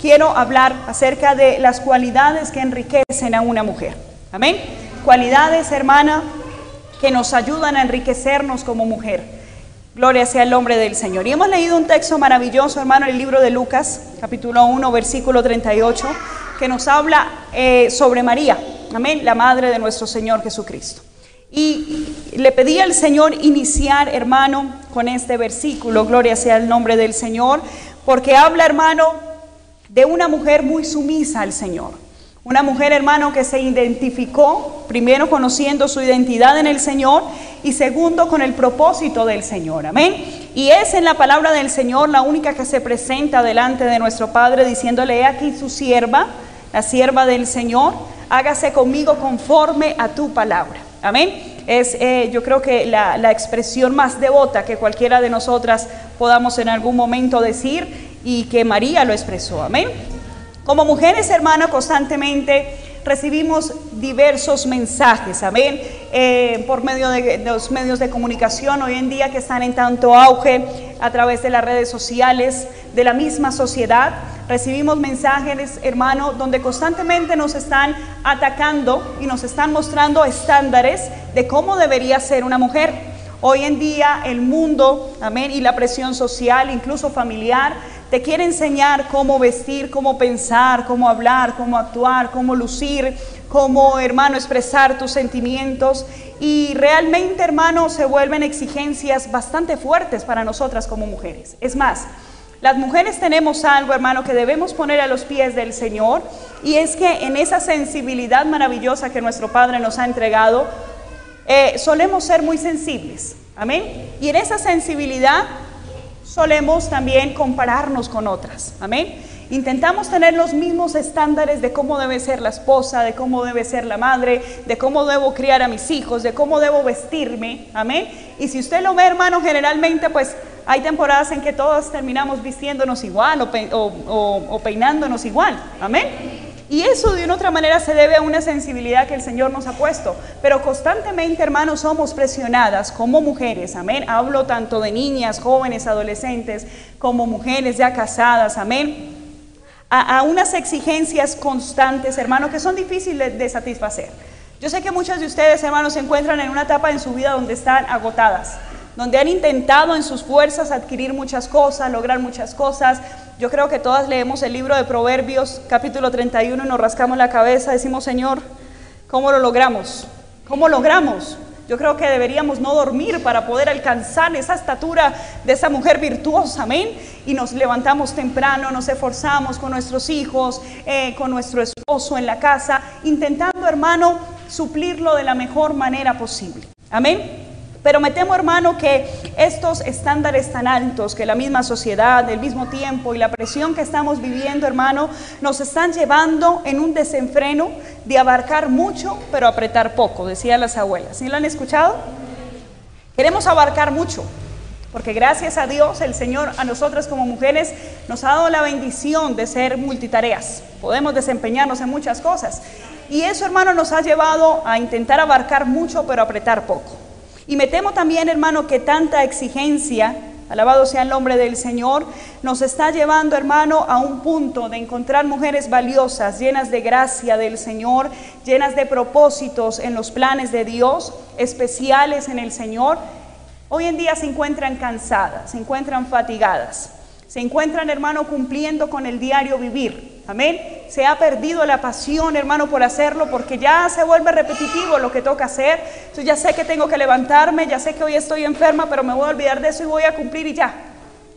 quiero hablar acerca de las cualidades que enriquecen a una mujer. Amén. Cualidades, hermana, que nos ayudan a enriquecernos como mujer. Gloria sea el nombre del Señor. Y hemos leído un texto maravilloso, hermano, en el libro de Lucas, capítulo 1, versículo 38, que nos habla eh, sobre María, amén, la madre de nuestro Señor Jesucristo. Y le pedí al Señor iniciar, hermano, con este versículo, gloria sea el nombre del Señor, porque habla, hermano, de una mujer muy sumisa al Señor. Una mujer, hermano, que se identificó, primero conociendo su identidad en el Señor y segundo con el propósito del Señor. Amén. Y es en la palabra del Señor la única que se presenta delante de nuestro Padre diciéndole, he aquí su sierva, la sierva del Señor, hágase conmigo conforme a tu palabra. Amén. Es eh, yo creo que la, la expresión más devota que cualquiera de nosotras podamos en algún momento decir y que María lo expresó. Amén. Como mujeres, hermanas, constantemente recibimos diversos mensajes, amén, eh, por medio de, los medios de comunicación hoy en día que están en tanto auge a través de las redes sociales, de la misma sociedad. Recibimos mensajes, hermano, donde constantemente nos están atacando y nos están mostrando estándares de cómo debería ser una mujer. Hoy en día el mundo, amén, y la presión social, incluso familiar, te quiere enseñar cómo vestir, cómo pensar, cómo hablar, cómo actuar, cómo lucir, cómo, hermano, expresar tus sentimientos. Y realmente, hermano, se vuelven exigencias bastante fuertes para nosotras como mujeres. Es más, las mujeres tenemos algo, hermano, que debemos poner a los pies del Señor. Y es que en esa sensibilidad maravillosa que nuestro Padre nos ha entregado, eh, solemos ser muy sensibles. Amén. Y en esa sensibilidad solemos también compararnos con otras. Amén. Intentamos tener los mismos estándares de cómo debe ser la esposa, de cómo debe ser la madre, de cómo debo criar a mis hijos, de cómo debo vestirme. Amén. Y si usted lo ve, hermano, generalmente pues hay temporadas en que todos terminamos vistiéndonos igual o, o peinándonos igual. Amén. Y eso de una otra manera se debe a una sensibilidad que el Señor nos ha puesto. Pero constantemente, hermanos, somos presionadas como mujeres, amén. Hablo tanto de niñas, jóvenes, adolescentes, como mujeres ya casadas, amén. A, unas exigencias constantes, hermanos, que son difíciles de satisfacer. Yo sé que muchas de ustedes, hermanos, se encuentran en una etapa en su vida donde están agotadas donde han intentado en sus fuerzas adquirir muchas cosas, lograr muchas cosas. Yo creo que todas leemos el libro de Proverbios, capítulo 31, y nos rascamos la cabeza, decimos, Señor, ¿cómo lo logramos? ¿Cómo logramos? Yo creo que deberíamos no dormir para poder alcanzar esa estatura de esa mujer virtuosa, amén. Y nos levantamos temprano, nos esforzamos con nuestros hijos, eh, con nuestro esposo en la casa, intentando, hermano, suplirlo de la mejor manera posible. Amén. Pero me temo, hermano, que estos estándares tan altos que la misma sociedad, el mismo tiempo y la presión que estamos viviendo, hermano, nos están llevando en un desenfreno de abarcar mucho, pero apretar poco, decían las abuelas. ¿Sí lo han escuchado? Queremos abarcar mucho, porque gracias a Dios, el Señor a nosotras como mujeres nos ha dado la bendición de ser multitareas. Podemos desempeñarnos en muchas cosas. Y eso, hermano, nos ha llevado a intentar abarcar mucho, pero apretar poco. Y me temo también, hermano, que tanta exigencia, alabado sea el nombre del Señor, nos está llevando, hermano, a un punto de encontrar mujeres valiosas, llenas de gracia del Señor, llenas de propósitos en los planes de Dios, especiales en el Señor. Hoy en día se encuentran cansadas, se encuentran fatigadas, se encuentran, hermano, cumpliendo con el diario vivir Amén. Se ha perdido la pasión, hermano, por hacerlo porque ya se vuelve repetitivo lo que toca hacer. Entonces ya sé que tengo que levantarme, ya sé que hoy estoy enferma, pero me voy a olvidar de eso y voy a cumplir y ya.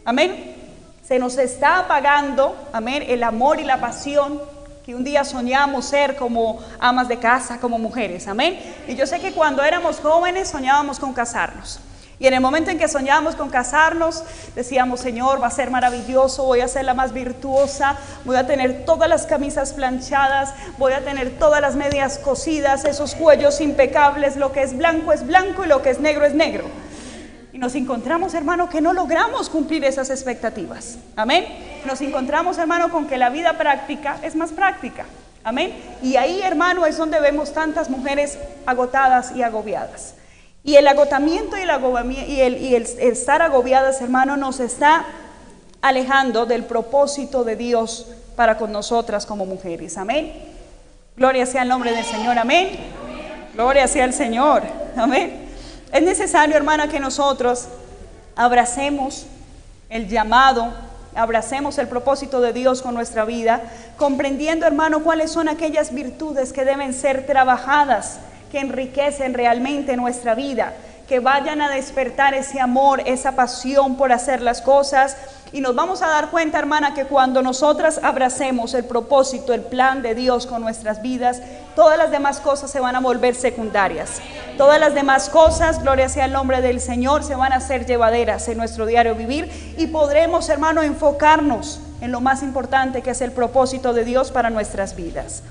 Amén. Se nos está apagando, amén, el amor y la pasión que un día soñamos ser como amas de casa, como mujeres. Amén. Y yo sé que cuando éramos jóvenes soñábamos con casarnos. Y en el momento en que soñábamos con casarnos, decíamos, Señor, va a ser maravilloso, voy a ser la más virtuosa, voy a tener todas las camisas planchadas, voy a tener todas las medias cosidas, esos cuellos impecables, lo que es blanco es blanco y lo que es negro es negro. Y nos encontramos, hermano, que no logramos cumplir esas expectativas. Amén. Nos encontramos, hermano, con que la vida práctica es más práctica. Amén. Y ahí, hermano, es donde vemos tantas mujeres agotadas y agobiadas. Y el agotamiento y el, y el, estar agobiadas, hermano, nos está alejando del propósito de Dios para con nosotras como mujeres. Amén. Gloria sea el nombre del Señor. Amén. Gloria sea el Señor. Amén. Es necesario, hermana, que nosotros abracemos el llamado, abracemos el propósito de Dios con nuestra vida, comprendiendo, hermano, cuáles son aquellas virtudes que deben ser trabajadas, que enriquecen realmente nuestra vida, que vayan a despertar ese amor, esa pasión por hacer las cosas y nos vamos a dar cuenta, hermana, que cuando nosotras abracemos el propósito, el plan de Dios con nuestras vidas, todas las demás cosas se van a volver secundarias. Todas las demás cosas, gloria sea el nombre del Señor, se van a hacer llevaderas en nuestro diario vivir y podremos, hermano, enfocarnos en lo más importante que es el propósito de Dios para nuestras vidas.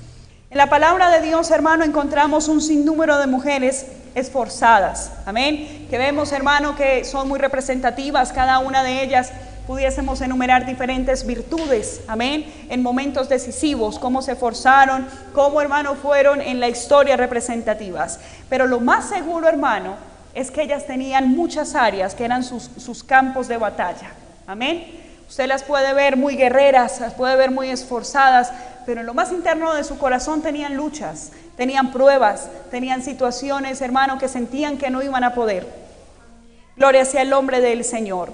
En la palabra de Dios, hermano, encontramos un sinnúmero de mujeres esforzadas. Amén. Que vemos, hermano, que son muy representativas, cada una de ellas pudiésemos enumerar diferentes virtudes, amén, en momentos decisivos, cómo se forzaron, cómo hermano fueron en la historia representativas. Pero lo más seguro, hermano, es que ellas tenían muchas áreas que eran sus, sus campos de batalla, amén. Usted las puede ver muy guerreras, las puede ver muy esforzadas, pero en lo más interno de su corazón tenían luchas, tenían pruebas, tenían situaciones, hermano, que sentían que no iban a poder. Gloria sea el nombre del Señor.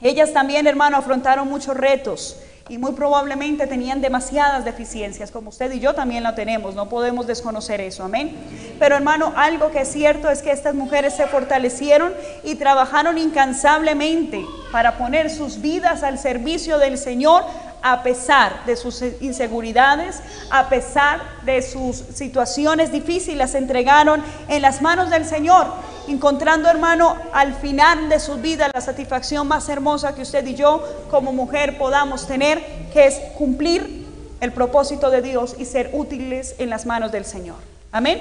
Ellas también, hermano, afrontaron muchos retos y muy probablemente tenían demasiadas deficiencias, como usted y yo también la tenemos, no podemos desconocer eso, amén. Pero hermano, algo que es cierto es que estas mujeres se fortalecieron y trabajaron incansablemente para poner sus vidas al servicio del Señor a pesar de sus inseguridades, a pesar de sus situaciones difíciles, se entregaron en las manos del Señor encontrando, hermano, al final de su vida la satisfacción más hermosa que usted y yo como mujer podamos tener, que es cumplir el propósito de Dios y ser útiles en las manos del Señor. Amén.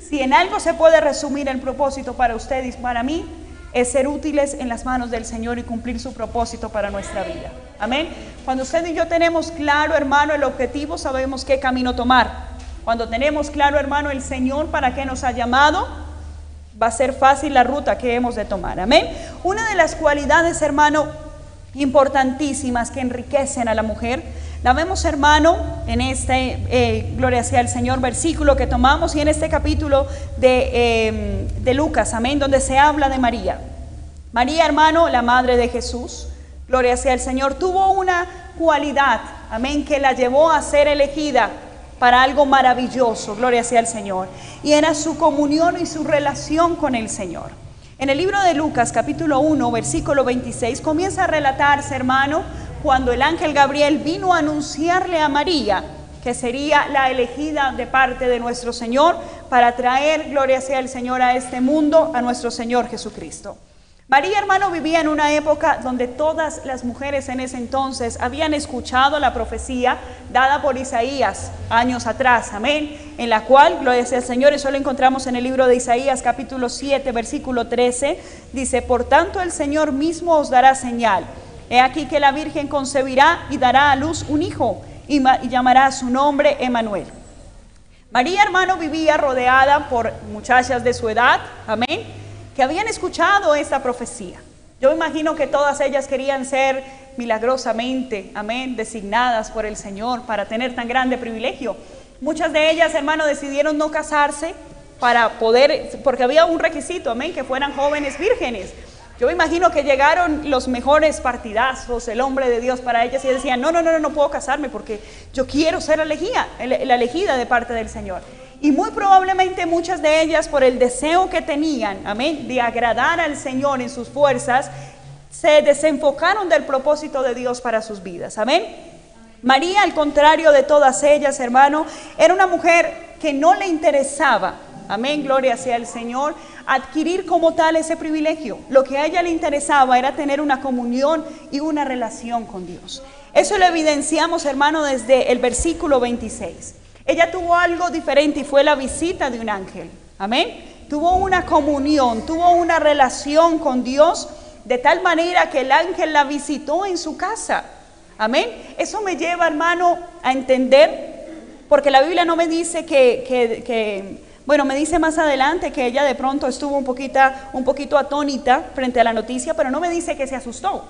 Si en algo se puede resumir el propósito para usted y para mí, es ser útiles en las manos del Señor y cumplir su propósito para nuestra vida. Amén. Cuando usted y yo tenemos claro, hermano, el objetivo, sabemos qué camino tomar. Cuando tenemos claro, hermano, el Señor para qué nos ha llamado, va a ser fácil la ruta que hemos de tomar. Amén. Una de las cualidades, hermano, importantísimas que enriquecen a la mujer, la vemos, hermano, en este, eh, gloria sea el Señor, versículo que tomamos y en este capítulo de, em, de Lucas, amén, donde se habla de María. María, hermano, la madre de Jesús, gloria sea el Señor, tuvo una cualidad, amén, que la llevó a ser elegida para algo maravilloso, gloria sea el Señor. Y era su comunión y su relación con el Señor. En el libro de Lucas capítulo 1, versículo 26, comienza a relatarse, hermano, cuando el ángel Gabriel vino a anunciarle a María que sería la elegida de parte de nuestro Señor para traer, gloria sea el Señor, a este mundo, a nuestro Señor Jesucristo. María, hermano, vivía en una época donde todas las mujeres en ese entonces habían escuchado la profecía dada por Isaías años atrás, amén, en la cual, gloria sea al Señor, eso lo encontramos en el libro de Isaías capítulo 7, versículo 13, dice, por tanto el Señor mismo os dará señal. He aquí que la Virgen concebirá y dará a luz un hijo y, llamará su nombre Emanuel. María, hermano, vivía rodeada por muchachas de su edad, amén que habían escuchado esta profecía. Yo imagino que todas ellas querían ser milagrosamente, amén, designadas por el Señor para tener tan grande privilegio. Muchas de ellas, hermano, decidieron no casarse para poder, porque había un requisito, amén, que fueran jóvenes vírgenes. Yo imagino que llegaron los mejores partidazos, el hombre de Dios para ellas y decían, no, no, no, no, puedo casarme porque yo quiero ser elegida, la elegida de parte del Señor. Y muy probablemente muchas de ellas, por el deseo que tenían, amén, de agradar al Señor en sus fuerzas, se desenfocaron del propósito de Dios para sus vidas. Amén. María, al contrario de todas ellas, hermano, era una mujer que no le interesaba, amén, gloria sea el Señor, adquirir como tal ese privilegio. Lo que a ella le interesaba era tener una comunión y una relación con Dios. Eso lo evidenciamos, hermano, desde el versículo 26. Ella tuvo algo diferente y fue la visita de un ángel. Amén. Tuvo una comunión, tuvo una relación con Dios de tal manera que el ángel la visitó en su casa. Amén. Eso me lleva, hermano, a entender, porque la Biblia no me dice que, que, bueno, me dice más adelante que ella de pronto estuvo un poquito, un poquito atónita frente a la noticia, pero no me dice que se asustó.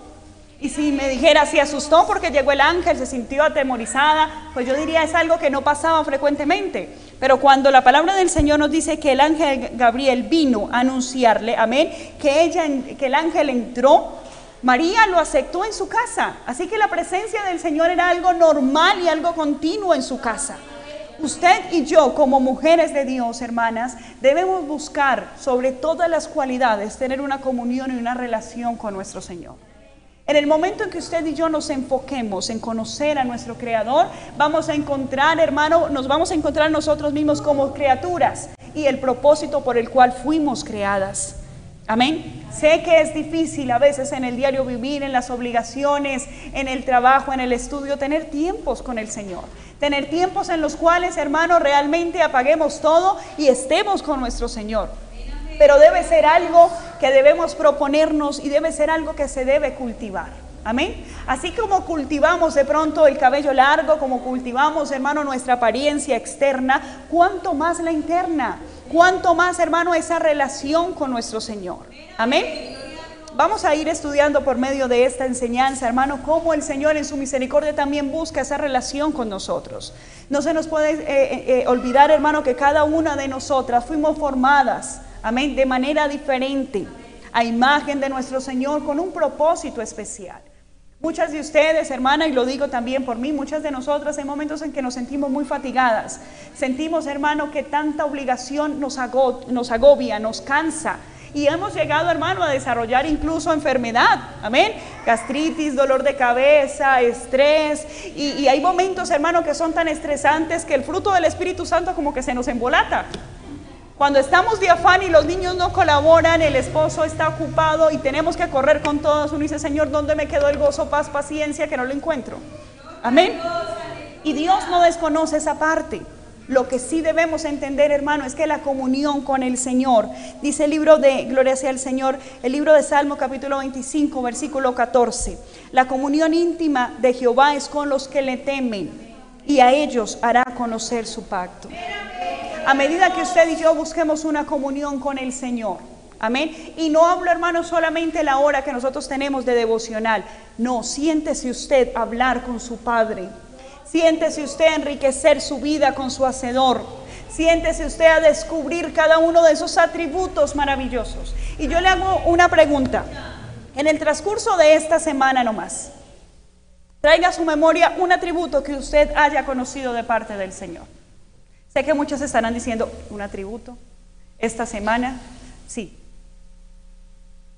Y si me dijera, si asustó porque llegó el ángel, se sintió atemorizada, pues yo diría es algo que no pasaba frecuentemente. Pero cuando la palabra del Señor nos dice que el ángel Gabriel vino a anunciarle, amén, que, ella, que el ángel entró, María lo aceptó en su casa. Así que la presencia del Señor era algo normal y algo continuo en su casa. Usted y yo, como mujeres de Dios, hermanas, debemos buscar sobre todas las cualidades tener una comunión y una relación con nuestro Señor. En el momento en que usted y yo nos enfoquemos en conocer a nuestro Creador, vamos a encontrar, hermano, nos vamos a encontrar nosotros mismos como criaturas y el propósito por el cual fuimos creadas. Amén. Sé que es difícil a veces en el diario vivir, en las obligaciones, en el trabajo, en el estudio, tener tiempos con el Señor. Tener tiempos en los cuales, hermano, realmente apaguemos todo y estemos con nuestro Señor pero debe ser algo que debemos proponernos y debe ser algo que se debe cultivar. Amén. Así como cultivamos de pronto el cabello largo, como cultivamos, hermano, nuestra apariencia externa, cuánto más la interna, cuánto más, hermano, esa relación con nuestro Señor. Amén. Vamos a ir estudiando por medio de esta enseñanza, hermano, cómo el Señor en su misericordia también busca esa relación con nosotros. No se nos puede eh, eh, eh, olvidar, hermano, que cada una de nosotras fuimos formadas amén, de manera diferente, a imagen de nuestro Señor, con un propósito especial. Muchas de ustedes, hermana, y lo digo también por mí, muchas de nosotras hay momentos en que nos sentimos muy fatigadas. Sentimos, hermano, que tanta obligación nos, nos agobia, nos cansa. Y hemos llegado, hermano, a desarrollar incluso enfermedad. Amén. Gastritis, dolor de cabeza, estrés. Y, y hay momentos, hermano, que son tan estresantes que el fruto del Espíritu Santo como que se nos embolata. Cuando estamos de afán y los niños no colaboran, el esposo está ocupado y tenemos que correr con todos, uno dice, Señor, ¿dónde me quedó el gozo, paz, paciencia que no lo encuentro? Amén. Y Dios no desconoce esa parte. Lo que sí debemos entender, hermano, es que la comunión con el Señor, dice el libro de Gloria sea el Señor, el libro de Salmo capítulo 25, versículo 14, la comunión íntima de Jehová es con los que le temen y a ellos hará conocer su pacto a medida que usted y yo busquemos una comunión con el Señor. Amén. Y no hablo, hermano, solamente la hora que nosotros tenemos de devocional. No, siéntese usted hablar con su Padre. Siéntese usted enriquecer su vida con su Hacedor. Siéntese usted a descubrir cada uno de esos atributos maravillosos. Y yo le hago una pregunta. En el transcurso de esta semana nomás, traiga a su memoria un atributo que usted haya conocido de parte del Señor. Sé que muchos estarán diciendo, un atributo, esta semana, sí.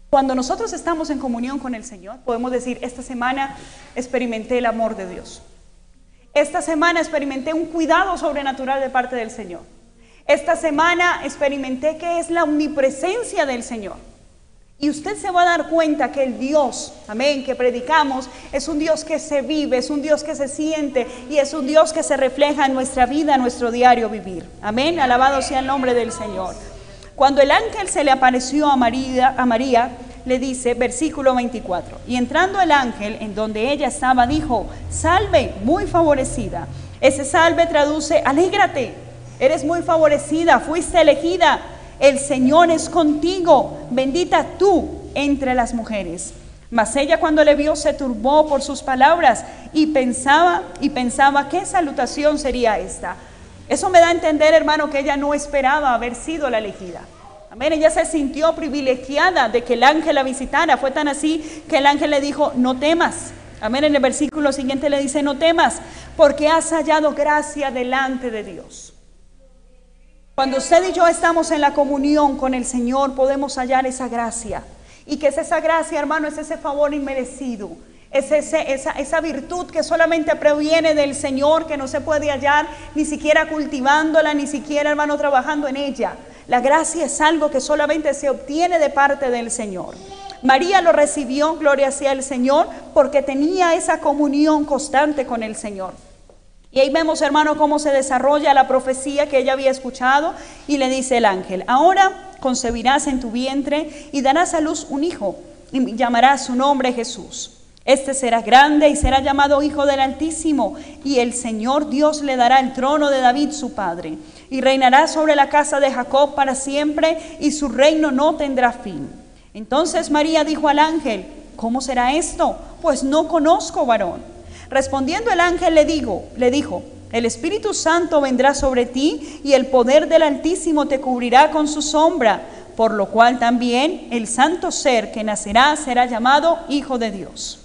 Cuando nosotros estamos en comunión con el Señor, podemos decir, esta semana experimenté el amor de Dios. Esta semana experimenté un cuidado sobrenatural de parte del Señor. Esta semana experimenté que es la omnipresencia del Señor. Y usted se va a dar cuenta que el Dios, amén, que predicamos, es un Dios que se vive, es un Dios que se siente y es un Dios que se refleja en nuestra vida, en nuestro diario vivir. Amén, alabado sea el nombre del Señor. Cuando el ángel se le apareció a María, a María, le dice, versículo 24, y entrando el ángel en donde ella estaba, dijo, salve, muy favorecida. Ese salve traduce, alégrate, eres muy favorecida, fuiste elegida el Señor es contigo, bendita tú entre las mujeres. Mas ella cuando le vio se turbó por sus palabras y pensaba y pensaba qué salutación sería esta. Eso me da a entender, hermano, que ella no esperaba haber sido la elegida. Amén, ella se sintió privilegiada de que el ángel la visitara. Fue tan así que el ángel le dijo, no temas. Amén, en el versículo siguiente le dice, no temas, porque has hallado gracia delante de Dios. Cuando usted y yo estamos en la comunión con el Señor, podemos hallar esa gracia. Y que es esa gracia, hermano, es ese favor inmerecido. Es ese, esa, esa virtud que solamente proviene del Señor, que no se puede hallar ni siquiera cultivándola, ni siquiera, hermano, trabajando en ella. La gracia es algo que solamente se obtiene de parte del Señor. María lo recibió, gloria sea el Señor, porque tenía esa comunión constante con el Señor. Y ahí vemos, hermano, cómo se desarrolla la profecía que ella había escuchado y le dice el ángel, ahora concebirás en tu vientre y darás a luz un hijo y llamarás su nombre Jesús. Este será grande y será llamado Hijo del Altísimo, y el Señor Dios le dará el trono de David su padre, y reinará sobre la casa de Jacob para siempre, y su reino no tendrá fin. Entonces María dijo al ángel, ¿cómo será esto? pues no conozco varón. Respondiendo el ángel le digo, le dijo, el Espíritu Santo vendrá sobre ti y el poder del Altísimo te cubrirá con su sombra, por lo cual también el santo ser que nacerá será llamado Hijo de Dios.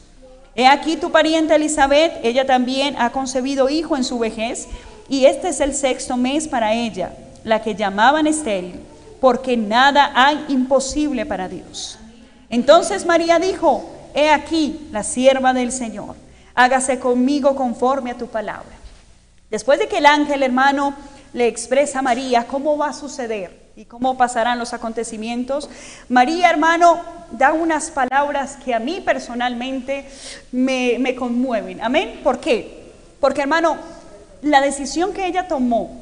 He aquí tu pariente Elizabeth, ella también ha concebido hijo en su vejez, y este es el sexto mes para ella, la que llamaban estéril, porque nada hay imposible para Dios. Entonces María dijo, he aquí la sierva del Señor, hágase conmigo conforme a tu palabra. Después de que el ángel hermano le expresa a María cómo va a suceder y cómo pasarán los acontecimientos, María hermano da unas palabras que a mí personalmente me, conmueven. Amén. ¿Por qué? Porque hermano, la decisión que ella tomó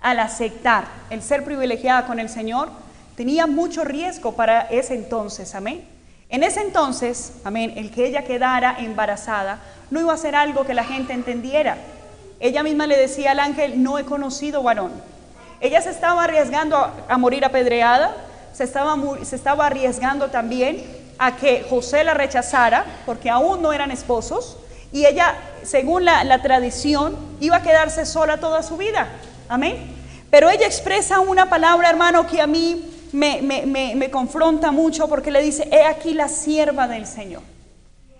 al aceptar el ser privilegiada con el Señor tenía mucho riesgo para ese entonces. Amén. En ese entonces, amén, el que ella quedara embarazada no iba a ser algo que la gente entendiera. Ella misma le decía al ángel, no he conocido varón. Ella se estaba arriesgando a, morir apedreada, se estaba, se estaba arriesgando también a que José la rechazara, porque aún no eran esposos, y ella, según la, la tradición, iba a quedarse sola toda su vida. Amén. Pero ella expresa una palabra, hermano, que a mí me, me, me, confronta mucho porque le dice, he aquí la sierva del Señor.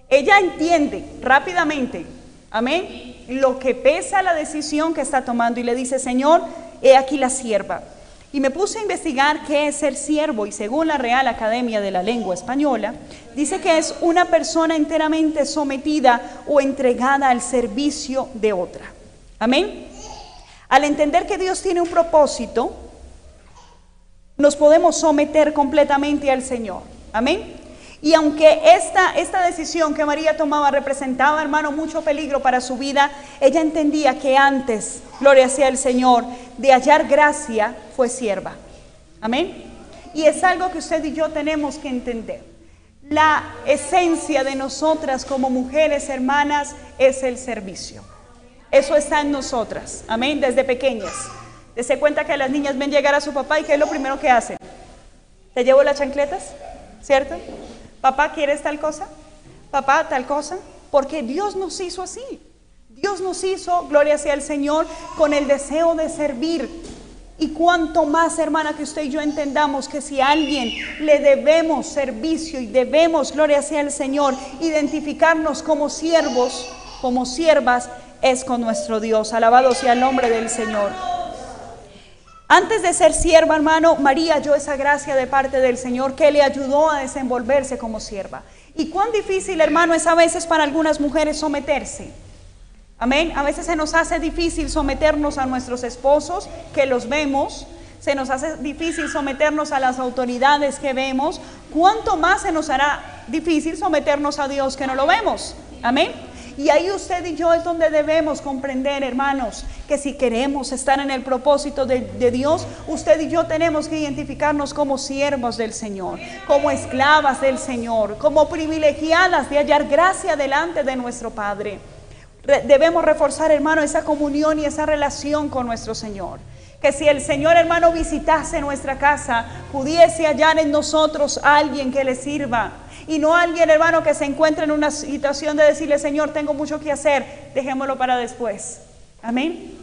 Ella entiende rápidamente Amén. Lo que pesa la decisión que está tomando y le dice, Señor, he aquí la sierva. Y me puse a investigar qué es ser siervo y según la Real Academia de la Lengua Española, dice que es una persona enteramente sometida o entregada al servicio de otra. Amén. Al entender que Dios tiene un propósito, nos podemos someter completamente al Señor. Amén. Y aunque esta, esta decisión que María tomaba representaba, hermano, mucho peligro para su vida, ella entendía que antes, gloria sea el Señor, de hallar gracia, fue sierva. Amén. Y es algo que usted y yo tenemos que entender. La esencia de nosotras como mujeres hermanas es el servicio. Eso está en nosotras. Amén. Desde pequeñas. Dese cuenta que las niñas ven llegar a su papá y ¿qué es lo primero que hacen? ¿Te llevo las chancletas? ¿Cierto? Papá, ¿quieres tal cosa? Papá, tal cosa. Porque Dios nos hizo así. Dios nos hizo, gloria sea el Señor, con el deseo de servir. Y cuanto más, hermana, que usted y yo entendamos que si a alguien le debemos servicio y debemos, gloria sea el Señor, identificarnos como siervos, como siervas, es con nuestro Dios. Alabado sea el nombre del Señor. Antes de ser sierva, hermano, María halló esa gracia de parte del Señor que le ayudó a desenvolverse como sierva. Y cuán difícil, hermano, es a veces para algunas mujeres someterse. Amén. A veces se nos hace difícil someternos a nuestros esposos, que los vemos. Se nos hace difícil someternos a las autoridades que vemos. ¿Cuánto más se nos hará difícil someternos a Dios que no lo vemos? Amén. Y ahí usted y yo es donde debemos comprender, hermanos, que si queremos estar en el propósito de, Dios, usted y yo tenemos que identificarnos como siervos del Señor, como esclavas del Señor, como privilegiadas de hallar gracia delante de nuestro Padre. debemos reforzar, hermano, esa comunión y esa relación con nuestro Señor. Que si el Señor hermano visitase nuestra casa, pudiese hallar en nosotros alguien que le sirva, y no alguien, hermano, que se encuentre en una situación de decirle, Señor, tengo mucho que hacer, dejémoslo para después. Amén.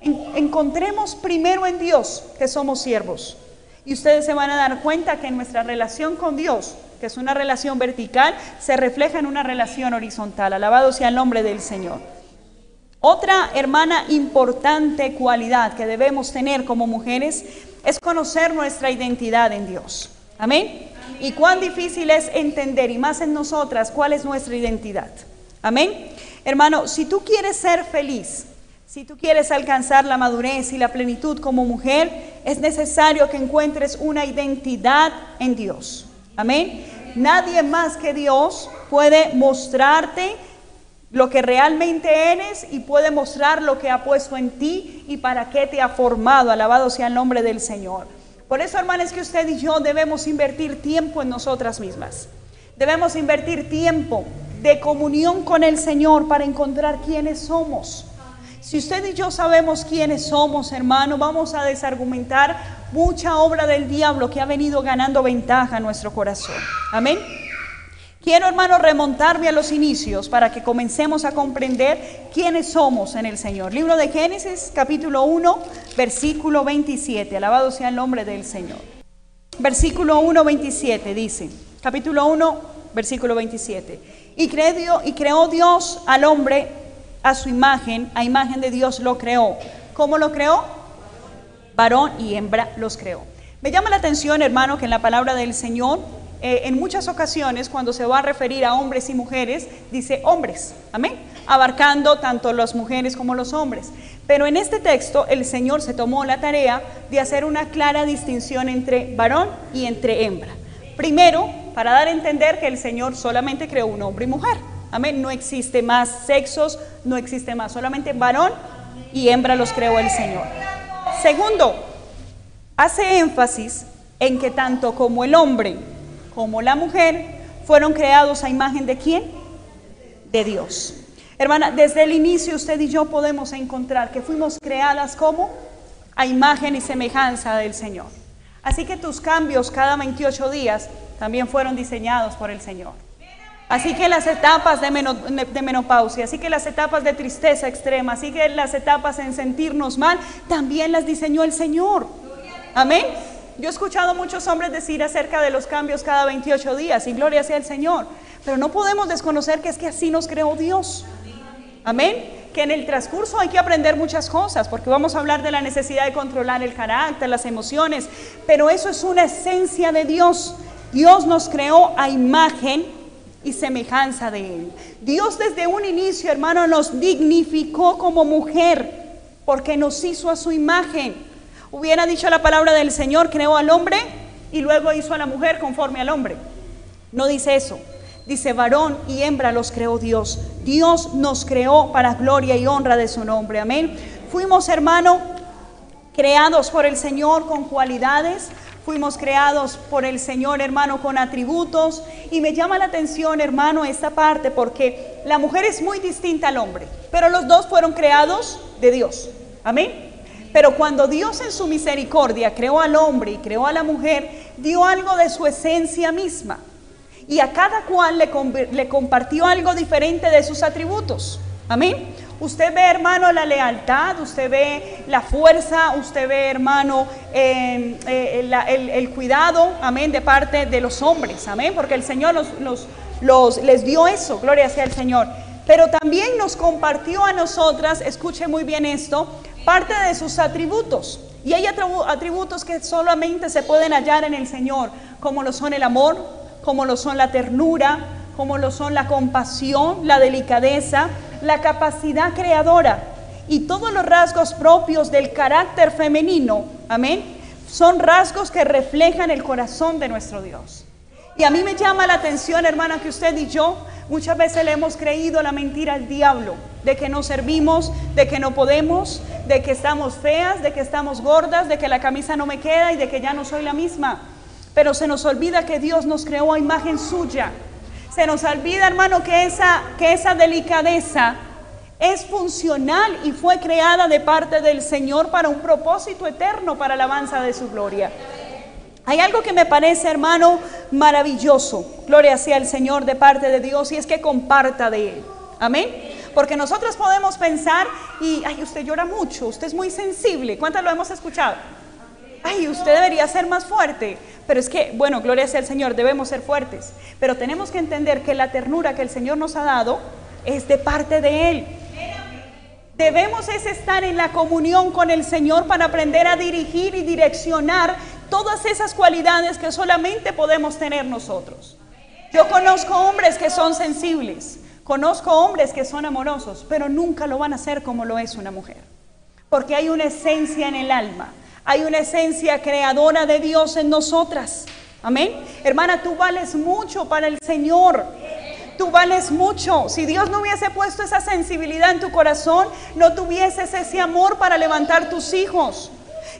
encontremos primero en Dios que somos siervos. Y ustedes se van a dar cuenta que nuestra relación con Dios, que es una relación vertical, se refleja en una relación horizontal. Alabado sea el nombre del Señor. Otra hermana importante cualidad que debemos tener como mujeres es conocer nuestra identidad en Dios. Amén. Y cuán difícil es entender, y más en nosotras, cuál es nuestra identidad. Amén. Hermano, si tú quieres ser feliz, si tú quieres alcanzar la madurez y la plenitud como mujer, es necesario que encuentres una identidad en Dios. Amén. Nadie más que Dios puede mostrarte lo que realmente eres y puede mostrar lo que ha puesto en ti y para qué te ha formado. Alabado sea el nombre del Señor. Por eso, hermanos, que usted y yo debemos invertir tiempo en nosotras mismas. Debemos invertir tiempo de comunión con el Señor para encontrar quiénes somos. Si usted y yo sabemos quiénes somos, hermano, vamos a desargumentar mucha obra del diablo que ha venido ganando ventaja en nuestro corazón. Amén. Quiero, hermano, remontarme a los inicios para que comencemos a comprender quiénes somos en el Señor. Libro de Génesis, capítulo 1, versículo 27. Alabado sea el nombre del Señor. Versículo 1, 27 dice, capítulo 1, versículo 27. Y creó, y creó Dios al hombre a su imagen, a imagen de Dios lo creó. ¿Cómo lo creó? Varón y hembra los creó. Me llama la atención, hermano, que en la palabra del Señor eh, en muchas ocasiones cuando se va a referir a hombres y mujeres, dice hombres, amén, abarcando tanto las mujeres como los hombres. Pero en este texto el Señor se tomó la tarea de hacer una clara distinción entre varón y entre hembra. Primero, para dar a entender que el Señor solamente creó un hombre y mujer. Amén, no existe más sexos, no existe más, solamente varón y hembra los creó el Señor. Segundo, hace énfasis en que tanto como el hombre como la mujer fueron creados a imagen de quién? De Dios. Hermana, desde el inicio usted y yo podemos encontrar que fuimos creadas como a imagen y semejanza del Señor. Así que tus cambios cada 28 días también fueron diseñados por el Señor. Así que las etapas de, menopausia, así que las etapas de tristeza extrema, así que las etapas en sentirnos mal, también las diseñó el Señor. Amén. Yo he escuchado muchos hombres decir acerca de los cambios cada 28 días y gloria sea el Señor, pero no podemos desconocer que es que así nos creó Dios. Amén. Que en el transcurso hay que aprender muchas cosas, porque vamos a hablar de la necesidad de controlar el carácter, las emociones, pero eso es una esencia de Dios. Dios nos creó a imagen y semejanza de Él. Dios desde un inicio, hermano, nos dignificó como mujer, porque nos hizo a su imagen. Hubiera dicho la palabra del Señor, creó al hombre y luego hizo a la mujer conforme al hombre. No dice eso. Dice varón y hembra los creó Dios. Dios nos creó para gloria y honra de su nombre. Amén. Fuimos, hermano, creados por el Señor con cualidades. Fuimos creados por el Señor, hermano, con atributos. Y me llama la atención, hermano, esta parte, porque la mujer es muy distinta al hombre. Pero los dos fueron creados de Dios. Amén. Pero cuando Dios en su misericordia creó al hombre y creó a la mujer, dio algo de su esencia misma. Y a cada cual le, compartió algo diferente de sus atributos. Amén. Usted ve, hermano, la lealtad, usted ve la fuerza, usted ve, hermano, eh, el, cuidado, amén, de parte de los hombres, amén, porque el Señor los, les dio eso, gloria sea al Señor. Pero también nos compartió a nosotras, escuche muy bien esto, parte de sus atributos. Y hay atributos que solamente se pueden hallar en el Señor, como lo son el amor, como lo son la ternura, como lo son la compasión, la delicadeza, la capacidad creadora y todos los rasgos propios del carácter femenino, amén, son rasgos que reflejan el corazón de nuestro Dios. Y a mí me llama la atención, hermana, que usted y yo muchas veces le hemos creído la mentira al diablo, de que no servimos, de que no podemos, de que estamos feas, de que estamos gordas, de que la camisa no me queda y de que ya no soy la misma. Pero se nos olvida que Dios nos creó a imagen suya. Se nos olvida, hermano, que esa, que esa delicadeza es funcional y fue creada de parte del Señor para un propósito eterno, para la alabanza de su gloria. Hay algo que me parece, hermano, maravilloso. Gloria sea el Señor de parte de Dios y es que comparta de Él. Amén. Porque nosotros podemos pensar y, ay, usted llora mucho, usted es muy sensible. ¿Cuántas lo hemos escuchado? Ay, usted debería ser más fuerte. Pero es que, bueno, gloria sea el Señor, debemos ser fuertes. Pero tenemos que entender que la ternura que el Señor nos ha dado es de parte de Él. Debemos es estar en la comunión con el Señor para aprender a dirigir y direccionar todas esas cualidades que solamente podemos tener nosotros. Yo conozco hombres que son sensibles, conozco hombres que son amorosos, pero nunca lo van a hacer como lo es una mujer. Porque hay una esencia en el alma, hay una esencia creadora de Dios en nosotras. Amén. Hermana, tú vales mucho para el Señor. Tú vales mucho. Si Dios no hubiese puesto esa sensibilidad en tu corazón, no tuvieses ese amor para levantar tus hijos.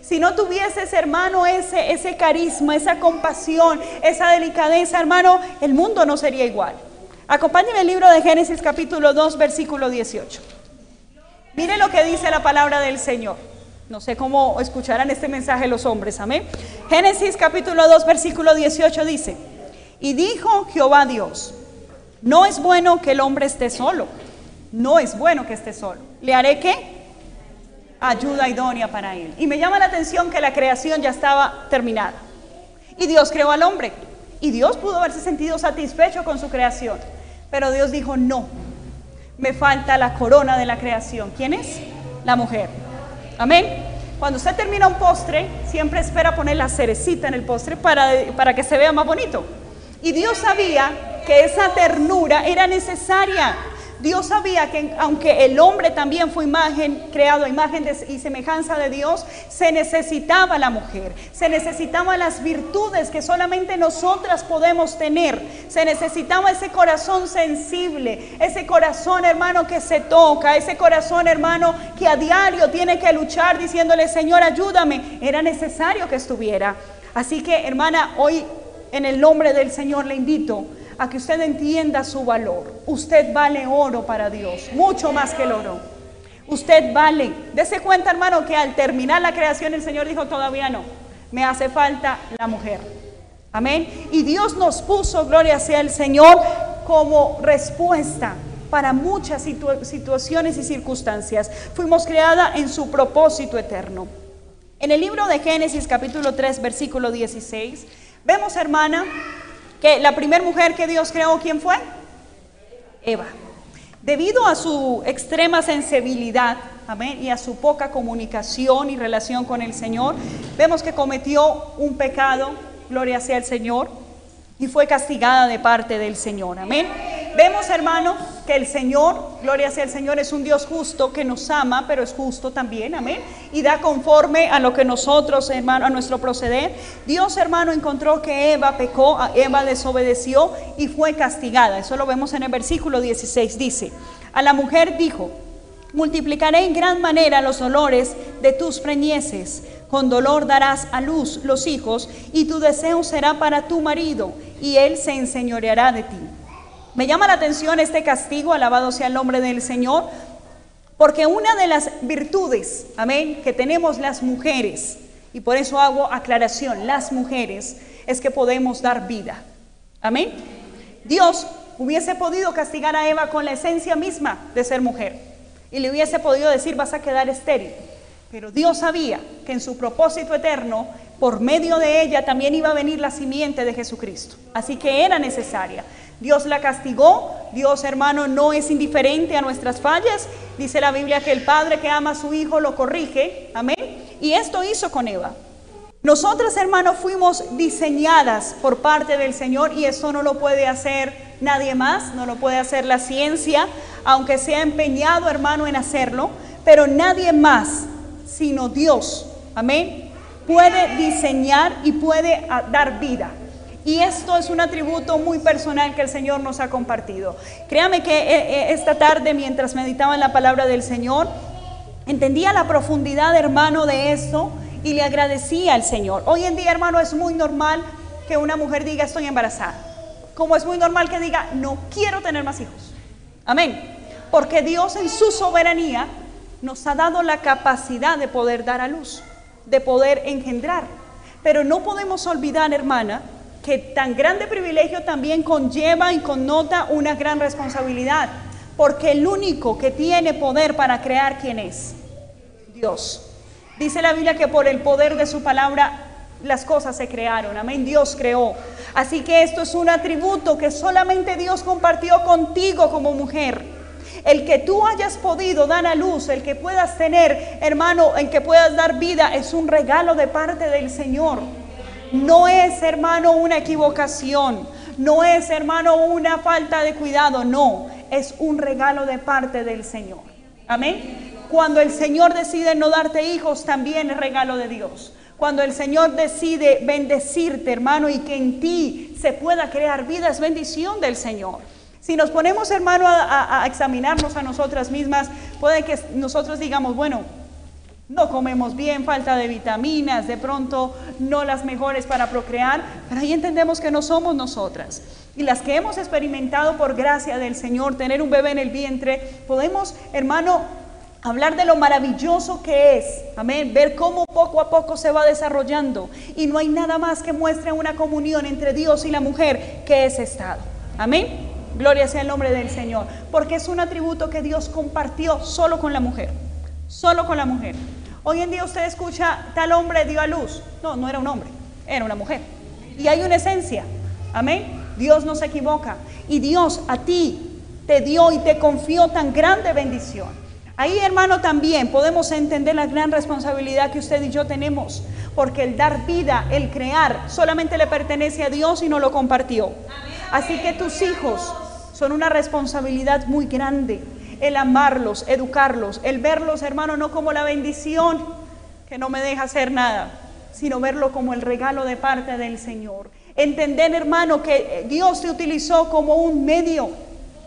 Si no tuvieses, hermano, ese, ese carisma, esa compasión, esa delicadeza, hermano, el mundo no sería igual. Acompáñeme el libro de Génesis capítulo 2, versículo 18. Mire lo que dice la palabra del Señor. No sé cómo escucharán este mensaje los hombres, amén. Génesis capítulo 2, versículo 18 dice, y dijo Jehová Dios, No es bueno que el hombre esté solo. No es bueno que esté solo. ¿Le haré qué? Ayuda idónea para él. Y me llama la atención que la creación ya estaba terminada. Y Dios creó al hombre. Y Dios pudo haberse sentido satisfecho con su creación. Pero Dios dijo, no, me falta la corona de la creación. ¿Quién es? La mujer. Amén. Cuando usted termina un postre, siempre espera poner la cerecita en el postre para, para que se vea más bonito. Y Dios sabía que esa ternura era necesaria. Dios sabía que aunque el hombre también fue imagen, creado a imagen y semejanza de Dios, se necesitaba la mujer, se necesitaban las virtudes que solamente nosotras podemos tener, se necesitaba ese corazón sensible, ese corazón hermano que se toca, ese corazón hermano que a diario tiene que luchar diciéndole, Señor, ayúdame, era necesario que estuviera. Así que hermana, hoy en el nombre del Señor le invito a que usted entienda su valor. Usted vale oro para Dios, mucho más que el oro. Usted vale. Dese cuenta, hermano, que al terminar la creación el Señor dijo, todavía no, me hace falta la mujer. Amén. Y Dios nos puso, gloria sea el Señor, como respuesta para muchas situaciones y circunstancias. Fuimos creada en su propósito eterno. En el libro de Génesis capítulo 3, versículo 16, vemos, hermana, la primera mujer que Dios creó, ¿quién fue? Eva. Debido a su extrema sensibilidad, amén, y a su poca comunicación y relación con el Señor, vemos que cometió un pecado, gloria sea el Señor, y fue castigada de parte del Señor. Amén. Vemos, hermano, que el Señor, gloria sea el Señor, es un Dios justo que nos ama, pero es justo también, amén. Y da conforme a lo que nosotros, hermano, a nuestro proceder. Dios, hermano, encontró que Eva pecó, Eva desobedeció y fue castigada. Eso lo vemos en el versículo 16. Dice, a la mujer dijo, multiplicaré en gran manera los dolores de tus preñeces. Con dolor darás a luz los hijos y tu deseo será para tu marido y él se enseñoreará de ti. Me llama la atención este castigo, alabado sea el nombre del Señor, porque una de las virtudes, amén, que tenemos las mujeres, y por eso hago aclaración, las mujeres, es que podemos dar vida. Amén. Dios hubiese podido castigar a Eva con la esencia misma de ser mujer y le hubiese podido decir vas a quedar estéril. Pero Dios sabía que en su propósito eterno, por medio de ella también iba a venir la simiente de Jesucristo. Así que era necesaria. Dios la castigó, Dios hermano no es indiferente a nuestras fallas. Dice la Biblia que el padre que ama a su hijo lo corrige, amén. Y esto hizo con Eva. Nosotras hermanos fuimos diseñadas por parte del Señor y eso no lo puede hacer nadie más, no lo puede hacer la ciencia, aunque sea empeñado hermano en hacerlo, pero nadie más sino Dios, amén, puede diseñar y puede ah, dar vida. Y esto es un atributo muy personal que el Señor nos ha compartido. Créame que eh, eh, esta tarde, mientras meditaba en la palabra del Señor, entendía la profundidad, hermano, de esto y le agradecía al Señor. Hoy en día, hermano, es muy normal que una mujer diga estoy embarazada. Como es muy normal que diga no quiero tener más hijos. Amén. Porque Dios en su soberanía nos ha dado la capacidad de poder dar a luz, de poder engendrar. Pero no podemos olvidar, hermana, que tan grande privilegio también conlleva y connota una gran responsabilidad, porque el único que tiene poder para crear, ¿quién es? Dios. Dice la Biblia que por el poder de su palabra las cosas se crearon, amén, Dios creó. Así que esto es un atributo que solamente Dios compartió contigo como mujer. El que tú hayas podido dar a luz, el que puedas tener, hermano, en que puedas dar vida, es un regalo de parte del Señor. No es, hermano, una equivocación. No es, hermano, una falta de cuidado. No, es un regalo de parte del Señor. Amén. Cuando el Señor decide no darte hijos, también es regalo de Dios. Cuando el Señor decide bendecirte, hermano, y que en ti se pueda crear vida, es bendición del Señor. Si nos ponemos, hermano, a, a examinarnos a nosotras mismas, puede que nosotros digamos, bueno, no comemos bien, falta de vitaminas, de pronto no las mejores para procrear, pero ahí entendemos que no somos nosotras. Y las que hemos experimentado por gracia del Señor tener un bebé en el vientre, podemos, hermano, hablar de lo maravilloso que es, amén, ver cómo poco a poco se va desarrollando. Y no hay nada más que muestre una comunión entre Dios y la mujer que ese estado. Amén. Gloria sea el nombre del Señor. Porque es un atributo que Dios compartió solo con la mujer. Solo con la mujer. Hoy en día usted escucha, tal hombre dio a luz. No, no era un hombre, era una mujer. Y hay una esencia. Amén. Dios no se equivoca. Y Dios a ti te dio y te confió tan grande bendición. Ahí, hermano, también podemos entender la gran responsabilidad que usted y yo tenemos, porque el dar vida, el crear, solamente le pertenece a Dios y no lo compartió. Así que tus hijos son una responsabilidad muy grande, el amarlos, educarlos, el verlos, hermano, no como la bendición que no me deja hacer nada, sino verlo como el regalo de parte del Señor. Entender, hermano, que Dios te utilizó como un medio.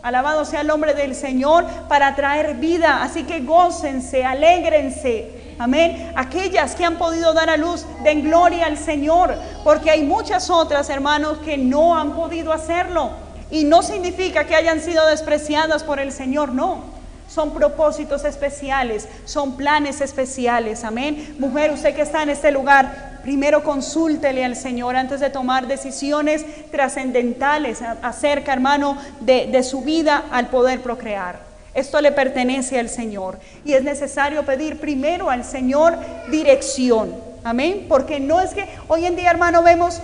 Alabado sea el nombre del Señor para traer vida. Así que gócense, alégrense. Amén. Aquellas que han podido dar a luz, den gloria al Señor. Porque hay muchas otras, hermanos, que no han podido hacerlo. Y no significa que hayan sido despreciadas por el Señor, no. Son propósitos especiales, son planes especiales. Amén. Mujer, usted que está en este lugar, primero consúltele al Señor antes de tomar decisiones trascendentales acerca, hermano, de, su vida al poder procrear. Esto le pertenece al Señor y es necesario pedir primero al Señor dirección. Amén. Porque no es que hoy en día, hermano, vemos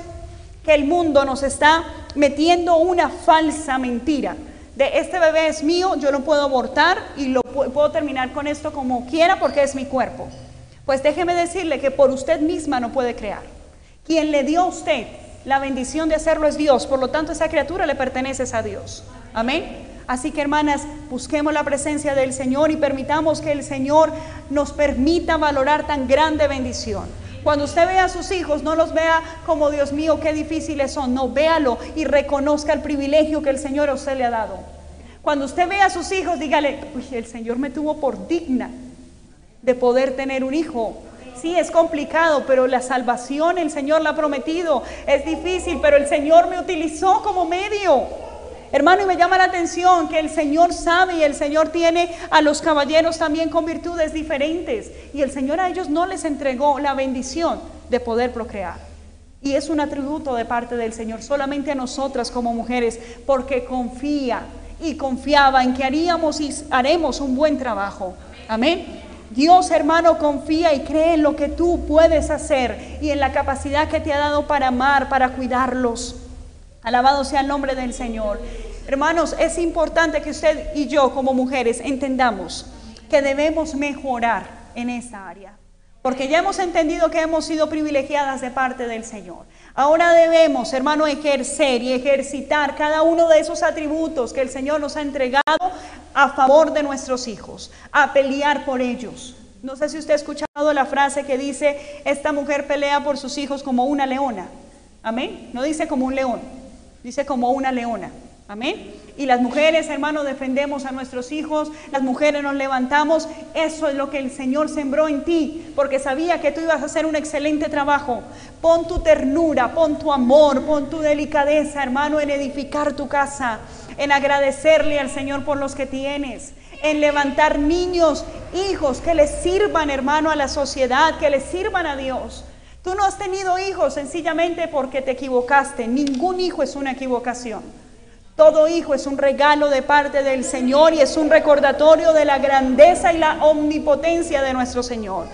que el mundo nos está metiendo una falsa mentira. De este bebé es mío, yo lo puedo abortar y lo puedo terminar con esto como quiera porque es mi cuerpo. Pues déjeme decirle que por usted misma no puede crear. Quien le dio a usted la bendición de hacerlo es Dios, por lo tanto esa criatura le pertenece a Dios. Amén. Así que hermanas, busquemos la presencia del Señor y permitamos que el Señor nos permita valorar tan grande bendición. Cuando usted vea a sus hijos, no los vea como Dios mío, qué difíciles son. No, véalo y reconozca el privilegio que el Señor a usted le ha dado. Cuando usted vea a sus hijos, dígale, el Señor me tuvo por digna de poder tener un hijo. Sí, es complicado, pero la salvación el Señor la ha prometido. Es difícil, pero el Señor me utilizó como medio. Hermano, y me llama la atención que el Señor sabe y el Señor tiene a los caballeros también con virtudes diferentes. Y el Señor a ellos no les entregó la bendición de poder procrear. Y es un atributo de parte del Señor, solamente a nosotras como mujeres, porque confía y confiaba en que haríamos y haremos un buen trabajo. Amén. Dios, hermano, confía y cree en lo que tú puedes hacer y en la capacidad que te ha dado para amar, para cuidarlos. Alabado sea el nombre del Señor. Hermanos, es importante que usted y yo como mujeres entendamos que debemos mejorar en esa área. Porque ya hemos entendido que hemos sido privilegiadas de parte del Señor. Ahora debemos, hermano, ejercer y ejercitar cada uno de esos atributos que el Señor nos ha entregado a favor de nuestros hijos, a pelear por ellos. No sé si usted ha escuchado la frase que dice, esta mujer pelea por sus hijos como una leona. Amén. No dice como un león, dice como una leona. Amén. Y las mujeres, hermanos, defendemos a nuestros hijos, las mujeres nos levantamos. Eso es lo que el Señor sembró en ti, porque sabía que tú ibas a hacer un excelente trabajo. Pon tu ternura, pon tu amor, pon tu delicadeza, hermano, en edificar tu casa, en agradecerle al Señor por los que tienes, en levantar niños, hijos que les sirvan, hermano, a la sociedad, que les sirvan a Dios. Tú no has tenido hijos sencillamente porque te equivocaste. Ningún hijo es una equivocación. Todo hijo es un regalo de parte del Señor y es un recordatorio de la grandeza y la omnipotencia de nuestro Señor.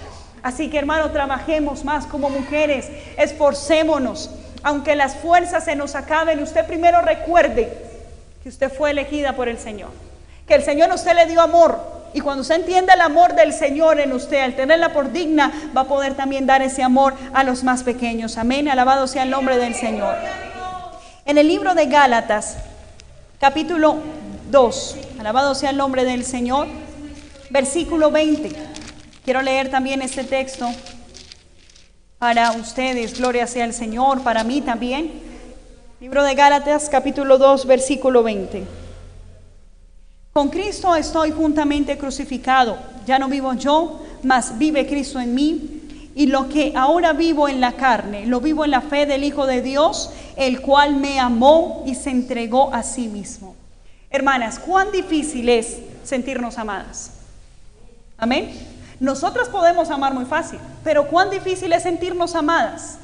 Así que hermano, trabajemos más como mujeres, esforcémonos. Aunque las fuerzas se nos acaben, usted primero recuerde que usted fue elegida por el Señor. Que el Señor a usted le dio amor. Y cuando usted entienda el amor del Señor en usted, al tenerla por digna, va a poder también dar ese amor a los más pequeños. Amén. Alabado sea el nombre del Señor. En el libro de Gálatas, capítulo 2. Alabado sea el nombre del Señor. Versículo 20. Quiero leer también este texto para ustedes. Gloria sea el Señor, para mí también. Libro de Gálatas, capítulo 2, versículo 20. Con Cristo estoy juntamente crucificado. Ya no vivo yo, mas vive Cristo en mí. Y lo que ahora vivo en la carne, lo vivo en la fe del Hijo de Dios, el cual me amó y se entregó a sí mismo. Hermanas, cuán difícil es sentirnos amadas. Amén. Nosotras podemos amar muy fácil, pero cuán difícil es sentirnos amadas.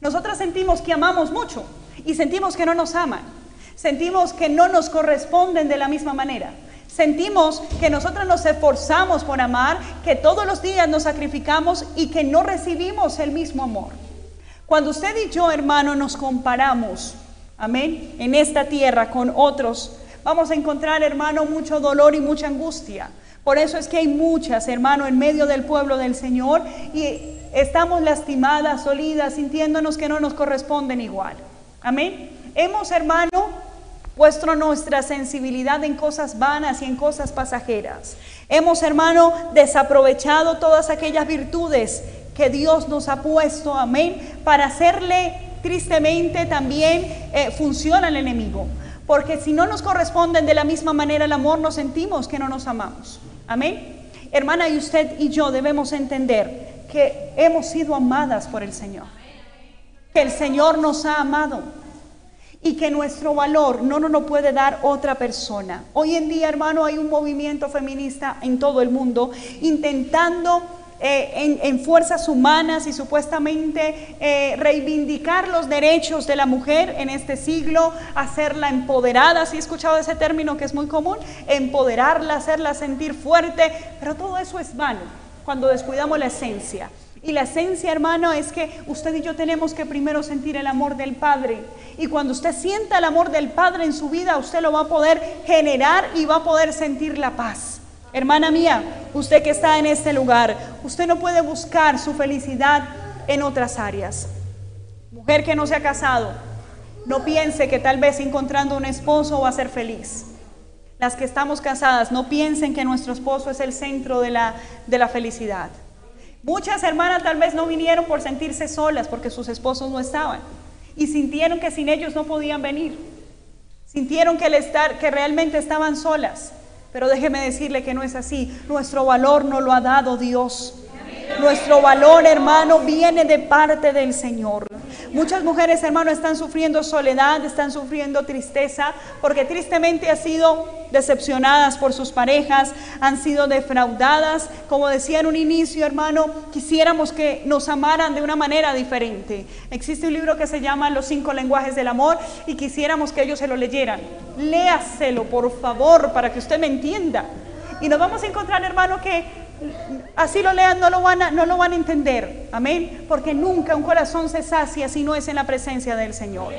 Nosotras sentimos que amamos mucho y sentimos que no nos aman. Sentimos que no nos corresponden de la misma manera. Sentimos que nosotros nos esforzamos por amar, que todos los días nos sacrificamos y que no recibimos el mismo amor. Cuando usted y yo, hermano, nos comparamos, amén, en esta tierra con otros, vamos a encontrar, hermano, mucho dolor y mucha angustia. Por eso es que hay muchas, hermano, en medio del pueblo del Señor y estamos lastimadas, solidas, sintiéndonos que no nos corresponden igual. Amén. Hemos, hermano, puesto nuestra sensibilidad en cosas vanas y en cosas pasajeras. Hemos, hermano, desaprovechado todas aquellas virtudes que Dios nos ha puesto, amén, para hacerle tristemente también eh, funciona el enemigo. Porque si no nos corresponden de la misma manera el amor, nos sentimos que no nos amamos. Amén. Hermana, y usted y yo debemos entender que hemos sido amadas por el Señor. Que el Señor nos ha amado y que nuestro valor no nos lo puede dar otra persona. Hoy en día, hermano, hay un movimiento feminista en todo el mundo intentando eh, en, fuerzas humanas y supuestamente eh, reivindicar los derechos de la mujer en este siglo, hacerla empoderada, si he escuchado ese término que es muy común, empoderarla, hacerla sentir fuerte, pero todo eso es vano cuando descuidamos la esencia. Y la esencia, hermano, es que usted y yo tenemos que primero sentir el amor del Padre. Y cuando usted sienta el amor del Padre en su vida, usted lo va a poder generar y va a poder sentir la paz. Hermana mía, usted que está en este lugar, usted no puede buscar su felicidad en otras áreas. Mujer que no se ha casado, no piense que tal vez encontrando un esposo va a ser feliz. Las que estamos casadas, no piensen que nuestro esposo es el centro de la, de la felicidad. Muchas hermanas tal vez no vinieron por sentirse solas porque sus esposos no estaban y sintieron que sin ellos no podían venir. Sintieron que, el estar, que realmente estaban solas. Pero déjeme decirle que no es así. Nuestro valor no lo ha dado Dios. Nuestro valor, hermano, viene de parte del Señor. Muchas mujeres, hermano, están sufriendo soledad, están sufriendo tristeza, porque tristemente han sido decepcionadas por sus parejas, han sido defraudadas. Como decía en un inicio, hermano, quisiéramos que nos amaran de una manera diferente. Existe un libro que se llama Los cinco lenguajes del amor y quisiéramos que ellos se lo leyeran. Léaselo, por favor, para que usted me entienda. Y nos vamos a encontrar, hermano, que así lo lean, no lo, van a, no lo van a entender. Amén. Porque nunca un corazón se sacia si no es en la presencia del Señor.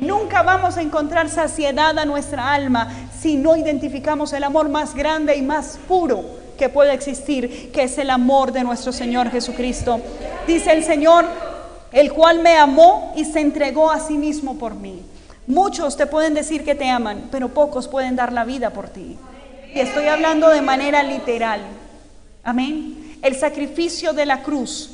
Nunca vamos a encontrar saciedad a nuestra alma si no identificamos el amor más grande y más puro que puede existir, que es el amor de nuestro Señor Jesucristo. Dice el Señor, el cual me amó y se entregó a sí mismo por mí. Muchos te pueden decir que te aman, pero pocos pueden dar la vida por ti. Y estoy hablando de manera literal. Amén. El sacrificio de la cruz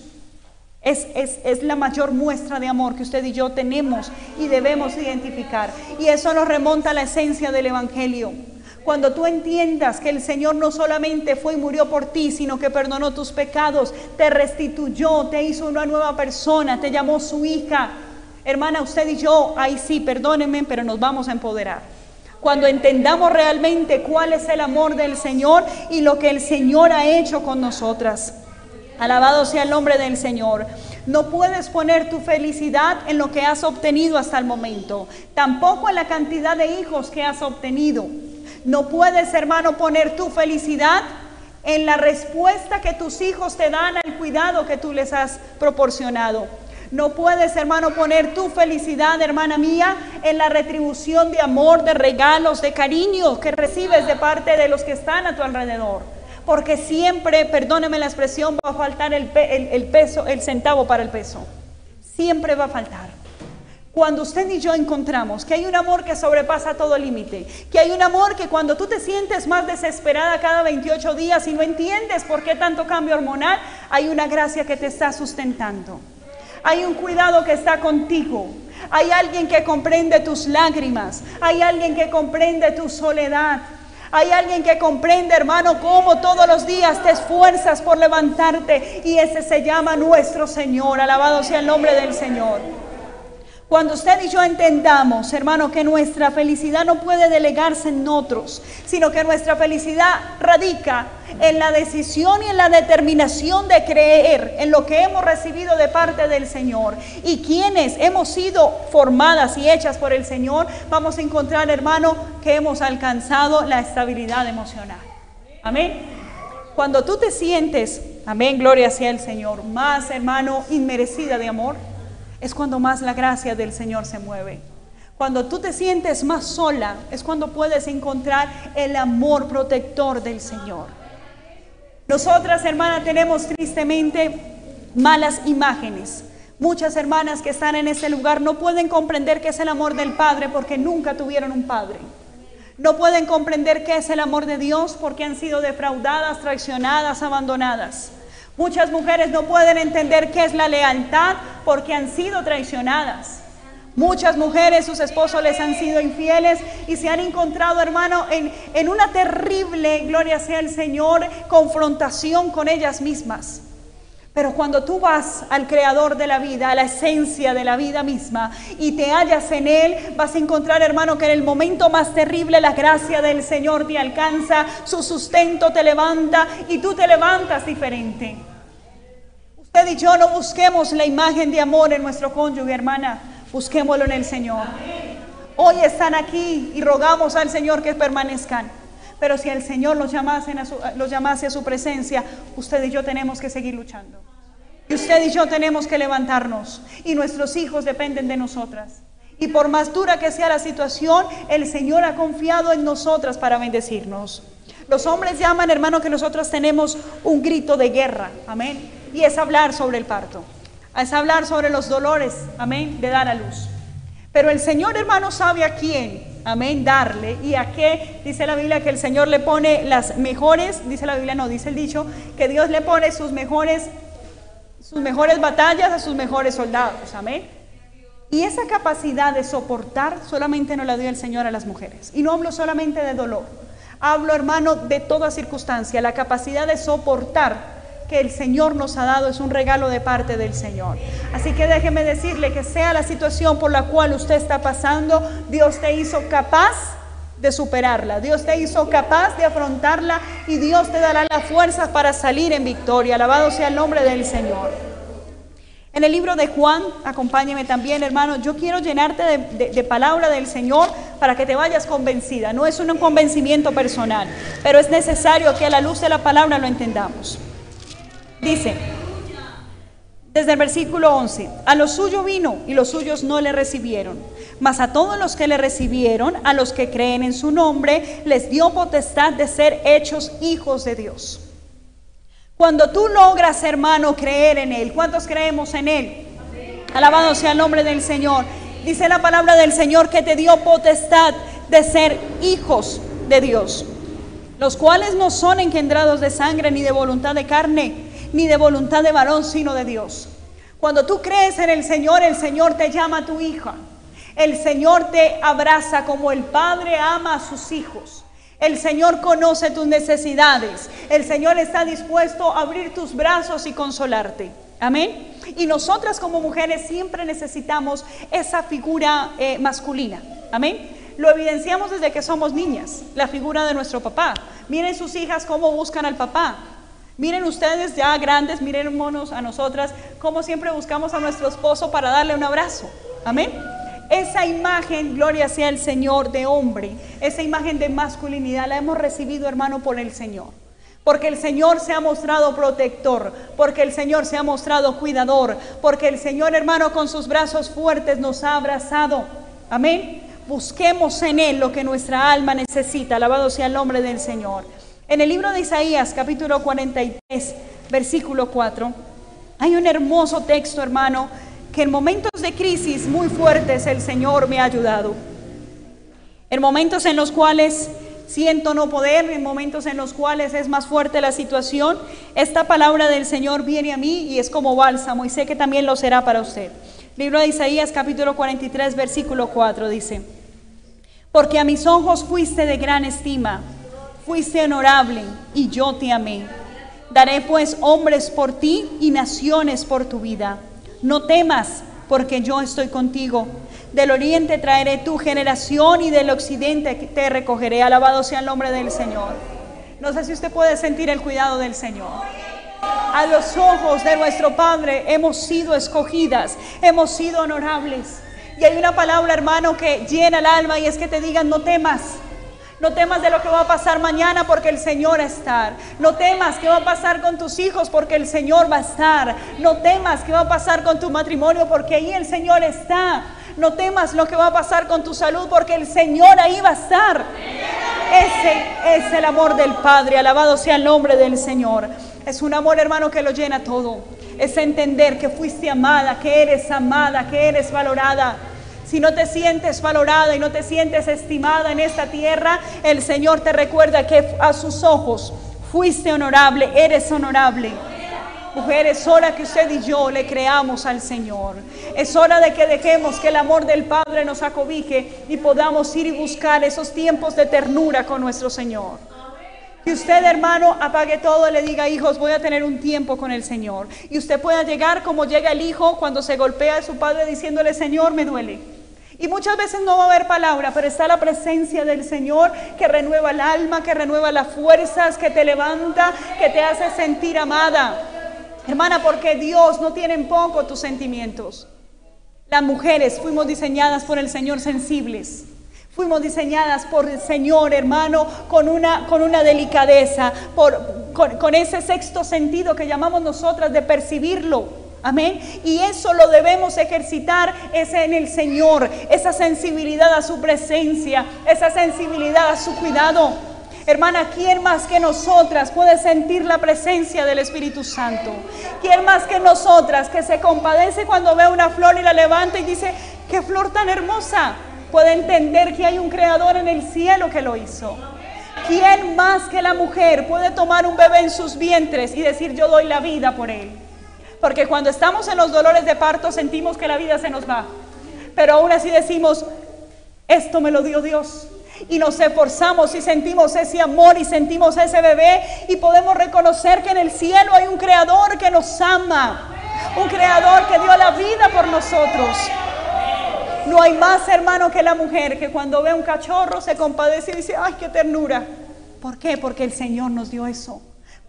es, es, la mayor muestra de amor que usted y yo tenemos y debemos identificar. Y eso nos remonta a la esencia del Evangelio. Cuando tú entiendas que el Señor no solamente fue y murió por ti, sino que perdonó tus pecados, te restituyó, te hizo una nueva persona, te llamó su hija. Hermana, usted y yo, ahí sí, perdónenme, pero nos vamos a empoderar cuando entendamos realmente cuál es el amor del Señor y lo que el Señor ha hecho con nosotras. Alabado sea el nombre del Señor. No puedes poner tu felicidad en lo que has obtenido hasta el momento, tampoco en la cantidad de hijos que has obtenido. No puedes, hermano, poner tu felicidad en la respuesta que tus hijos te dan al cuidado que tú les has proporcionado. No puedes, hermano, poner tu felicidad, hermana mía, en la retribución de amor, de regalos, de cariño que recibes de parte de los que están a tu alrededor. Porque siempre, perdóneme la expresión, va a faltar el, el peso, el centavo para el peso. Siempre va a faltar. Cuando usted y yo encontramos que hay un amor que sobrepasa todo límite, que hay un amor que cuando tú te sientes más desesperada cada 28 días y no entiendes por qué tanto cambio hormonal, hay una gracia que te está sustentando. Hay un cuidado que está contigo. Hay alguien que comprende tus lágrimas. Hay alguien que comprende tu soledad. Hay alguien que comprende, hermano, cómo todos los días te esfuerzas por levantarte. Y ese se llama nuestro Señor. Alabado sea el nombre del Señor. Cuando usted y yo entendamos, hermano, que nuestra felicidad no puede delegarse en otros, sino que nuestra felicidad radica en la decisión y en la determinación de creer en lo que hemos recibido de parte del Señor. Y quienes hemos sido formadas y hechas por el Señor, vamos a encontrar, hermano, que hemos alcanzado la estabilidad emocional. Amén. Cuando tú te sientes, amén, gloria sea el Señor, más, hermano, inmerecida de amor es cuando más la gracia del Señor se mueve. Cuando tú te sientes más sola, es cuando puedes encontrar el amor protector del Señor. Nosotras, hermanas, tenemos tristemente malas imágenes. Muchas hermanas que están en ese lugar no pueden comprender qué es el amor del Padre porque nunca tuvieron un Padre. No pueden comprender qué es el amor de Dios porque han sido defraudadas, traicionadas, abandonadas. Muchas mujeres no pueden entender qué es la lealtad porque han sido traicionadas. Muchas mujeres, sus esposos les han sido infieles y se han encontrado, hermano, en, en una terrible, gloria sea el Señor, confrontación con ellas mismas. Pero cuando tú vas al creador de la vida, a la esencia de la vida misma, y te hallas en Él, vas a encontrar, hermano, que en el momento más terrible la gracia del Señor te alcanza, su sustento te levanta y tú te levantas diferente. Usted y yo no busquemos la imagen de amor en nuestro cónyuge, hermana, busquémoslo en el Señor. Hoy están aquí y rogamos al Señor que permanezcan. Pero si el Señor los llamase, a su, a su presencia, usted y yo tenemos que seguir luchando. Y usted y yo tenemos que levantarnos. Y nuestros hijos dependen de nosotras. Y por más dura que sea la situación, el Señor ha confiado en nosotras para bendecirnos. Los hombres llaman, hermano, que nosotros tenemos un grito de guerra. Amén. Y es hablar sobre el parto. Es hablar sobre los dolores. Amén. De dar a luz. Pero el Señor, hermano, sabe a quién amén, darle. ¿Y a qué? Dice la Biblia que el Señor le pone las mejores, dice la Biblia, no, dice el dicho, que Dios le pone sus mejores, sus mejores batallas a sus mejores soldados, amén. Y esa capacidad de soportar solamente no la dio el Señor a las mujeres. Y no hablo solamente de dolor, hablo, hermano, de toda circunstancia, la capacidad de soportar que el Señor nos ha dado es un regalo de parte del Señor. Así que déjeme decirle que sea la situación por la cual usted está pasando, Dios te hizo capaz de superarla. Dios te hizo capaz de afrontarla y Dios te dará las fuerzas para salir en victoria. Alabado sea el nombre del Señor. En el libro de Juan, acompáñeme también, hermano, yo quiero llenarte de, de, palabra del Señor para que te vayas convencida. No es un convencimiento personal, pero es necesario que a la luz de la palabra lo entendamos. Dice, desde el versículo 11, a lo suyo vino y los suyos no le recibieron, mas a todos los que le recibieron, a los que creen en su nombre, les dio potestad de ser hechos hijos de Dios. Cuando tú logras, hermano, creer en Él, ¿cuántos creemos en Él? Alabado sea el nombre del Señor. Dice la palabra del Señor que te dio potestad de ser hijos de Dios, los cuales no son engendrados de sangre ni de voluntad de carne ni de voluntad de varón, sino de Dios. Cuando tú crees en el Señor, el Señor te llama tu hija. El Señor te abraza como el Padre ama a sus hijos. El Señor conoce tus necesidades. El Señor está dispuesto a abrir tus brazos y consolarte. Amén. Y nosotras como mujeres siempre necesitamos esa figura eh, masculina. Amén. Lo evidenciamos desde que somos niñas, la figura de nuestro papá. Miren sus hijas cómo buscan al papá. Miren ustedes ya grandes, monos a nosotras, como siempre buscamos a nuestro esposo para darle un abrazo. Amén. Esa imagen, gloria sea el Señor, de hombre, esa imagen de masculinidad la hemos recibido, hermano, por el Señor. Porque el Señor se ha mostrado protector, porque el Señor se ha mostrado cuidador, porque el Señor, hermano, con sus brazos fuertes nos ha abrazado. Amén. Busquemos en Él lo que nuestra alma necesita. Alabado sea el nombre del Señor. En el libro de Isaías, capítulo 43, versículo 4, hay un hermoso texto, hermano, que en momentos de crisis muy fuertes el Señor me ha ayudado. En momentos en los cuales siento no poder, en momentos en los cuales es más fuerte la situación, esta palabra del Señor viene a mí y es como bálsamo y sé que también lo será para usted. Libro de Isaías capítulo 43 versículo 4 dice, porque a mis ojos fuiste de gran estima fuiste honorable y yo te amé. Daré pues hombres por ti y naciones por tu vida. No temas, porque yo estoy contigo. Del oriente traeré tu generación y del occidente te recogeré. Alabado sea el nombre del Señor. No sé si usted puede sentir el cuidado del Señor. A los ojos de nuestro Padre hemos sido escogidas, hemos sido honorables. Y hay una palabra, hermano, que llena el alma y es que te digan, no temas. No temas de lo que va a pasar mañana porque el Señor va a estar. No temas qué va a pasar con tus hijos porque el Señor va a estar. No temas qué va a pasar con tu matrimonio porque ahí el Señor está. No temas lo que va a pasar con tu salud porque el Señor ahí va a estar. Ese es el amor del Padre. Alabado sea el nombre del Señor. Es un amor, hermano, que lo llena todo. Es entender que fuiste amada, que eres amada, que eres valorada. Si no te sientes valorada y no te sientes estimada en esta tierra, el Señor te recuerda que a sus ojos fuiste honorable, eres honorable. Mujer, es hora que usted y yo le creamos al Señor. Es hora de que dejemos que el amor del Padre nos acobije y podamos ir y buscar esos tiempos de ternura con nuestro Señor. Que usted, hermano, apague todo y le diga, hijos, voy a tener un tiempo con el Señor. Y usted pueda llegar como llega el hijo cuando se golpea a su padre diciéndole, Señor, me duele. Y muchas veces no va a haber palabra, pero está la presencia del Señor que renueva el alma, que renueva las fuerzas, que te levanta, que te hace sentir amada. Hermana, porque Dios no tiene en poco tus sentimientos. Las mujeres fuimos diseñadas por el Señor sensibles. Fuimos diseñadas por el Señor, hermano, con una, con una delicadeza, con ese sexto sentido que llamamos nosotras de percibirlo. Amén. Y eso lo debemos ejercitar es en el Señor, esa sensibilidad a su presencia, esa sensibilidad a su cuidado. Hermana, ¿quién más que nosotras puede sentir la presencia del Espíritu Santo? ¿Quién más que nosotras que se compadece cuando ve una flor y la levanta y dice, qué flor tan hermosa? Puede entender que hay un creador en el cielo que lo hizo. ¿Quién más que la mujer puede tomar un bebé en sus vientres y decir, yo doy la vida por él? Porque cuando estamos en los dolores de parto sentimos que la vida se nos va. Pero aún así decimos, esto me lo dio Dios y nos esforzamos y sentimos ese amor y sentimos ese bebé y podemos reconocer que en el cielo hay un creador que nos ama, un creador que dio la vida por nosotros. No hay más hermano que la mujer que cuando ve un cachorro se compadece y dice, ay, qué ternura. ¿Por qué? Porque el Señor nos dio eso.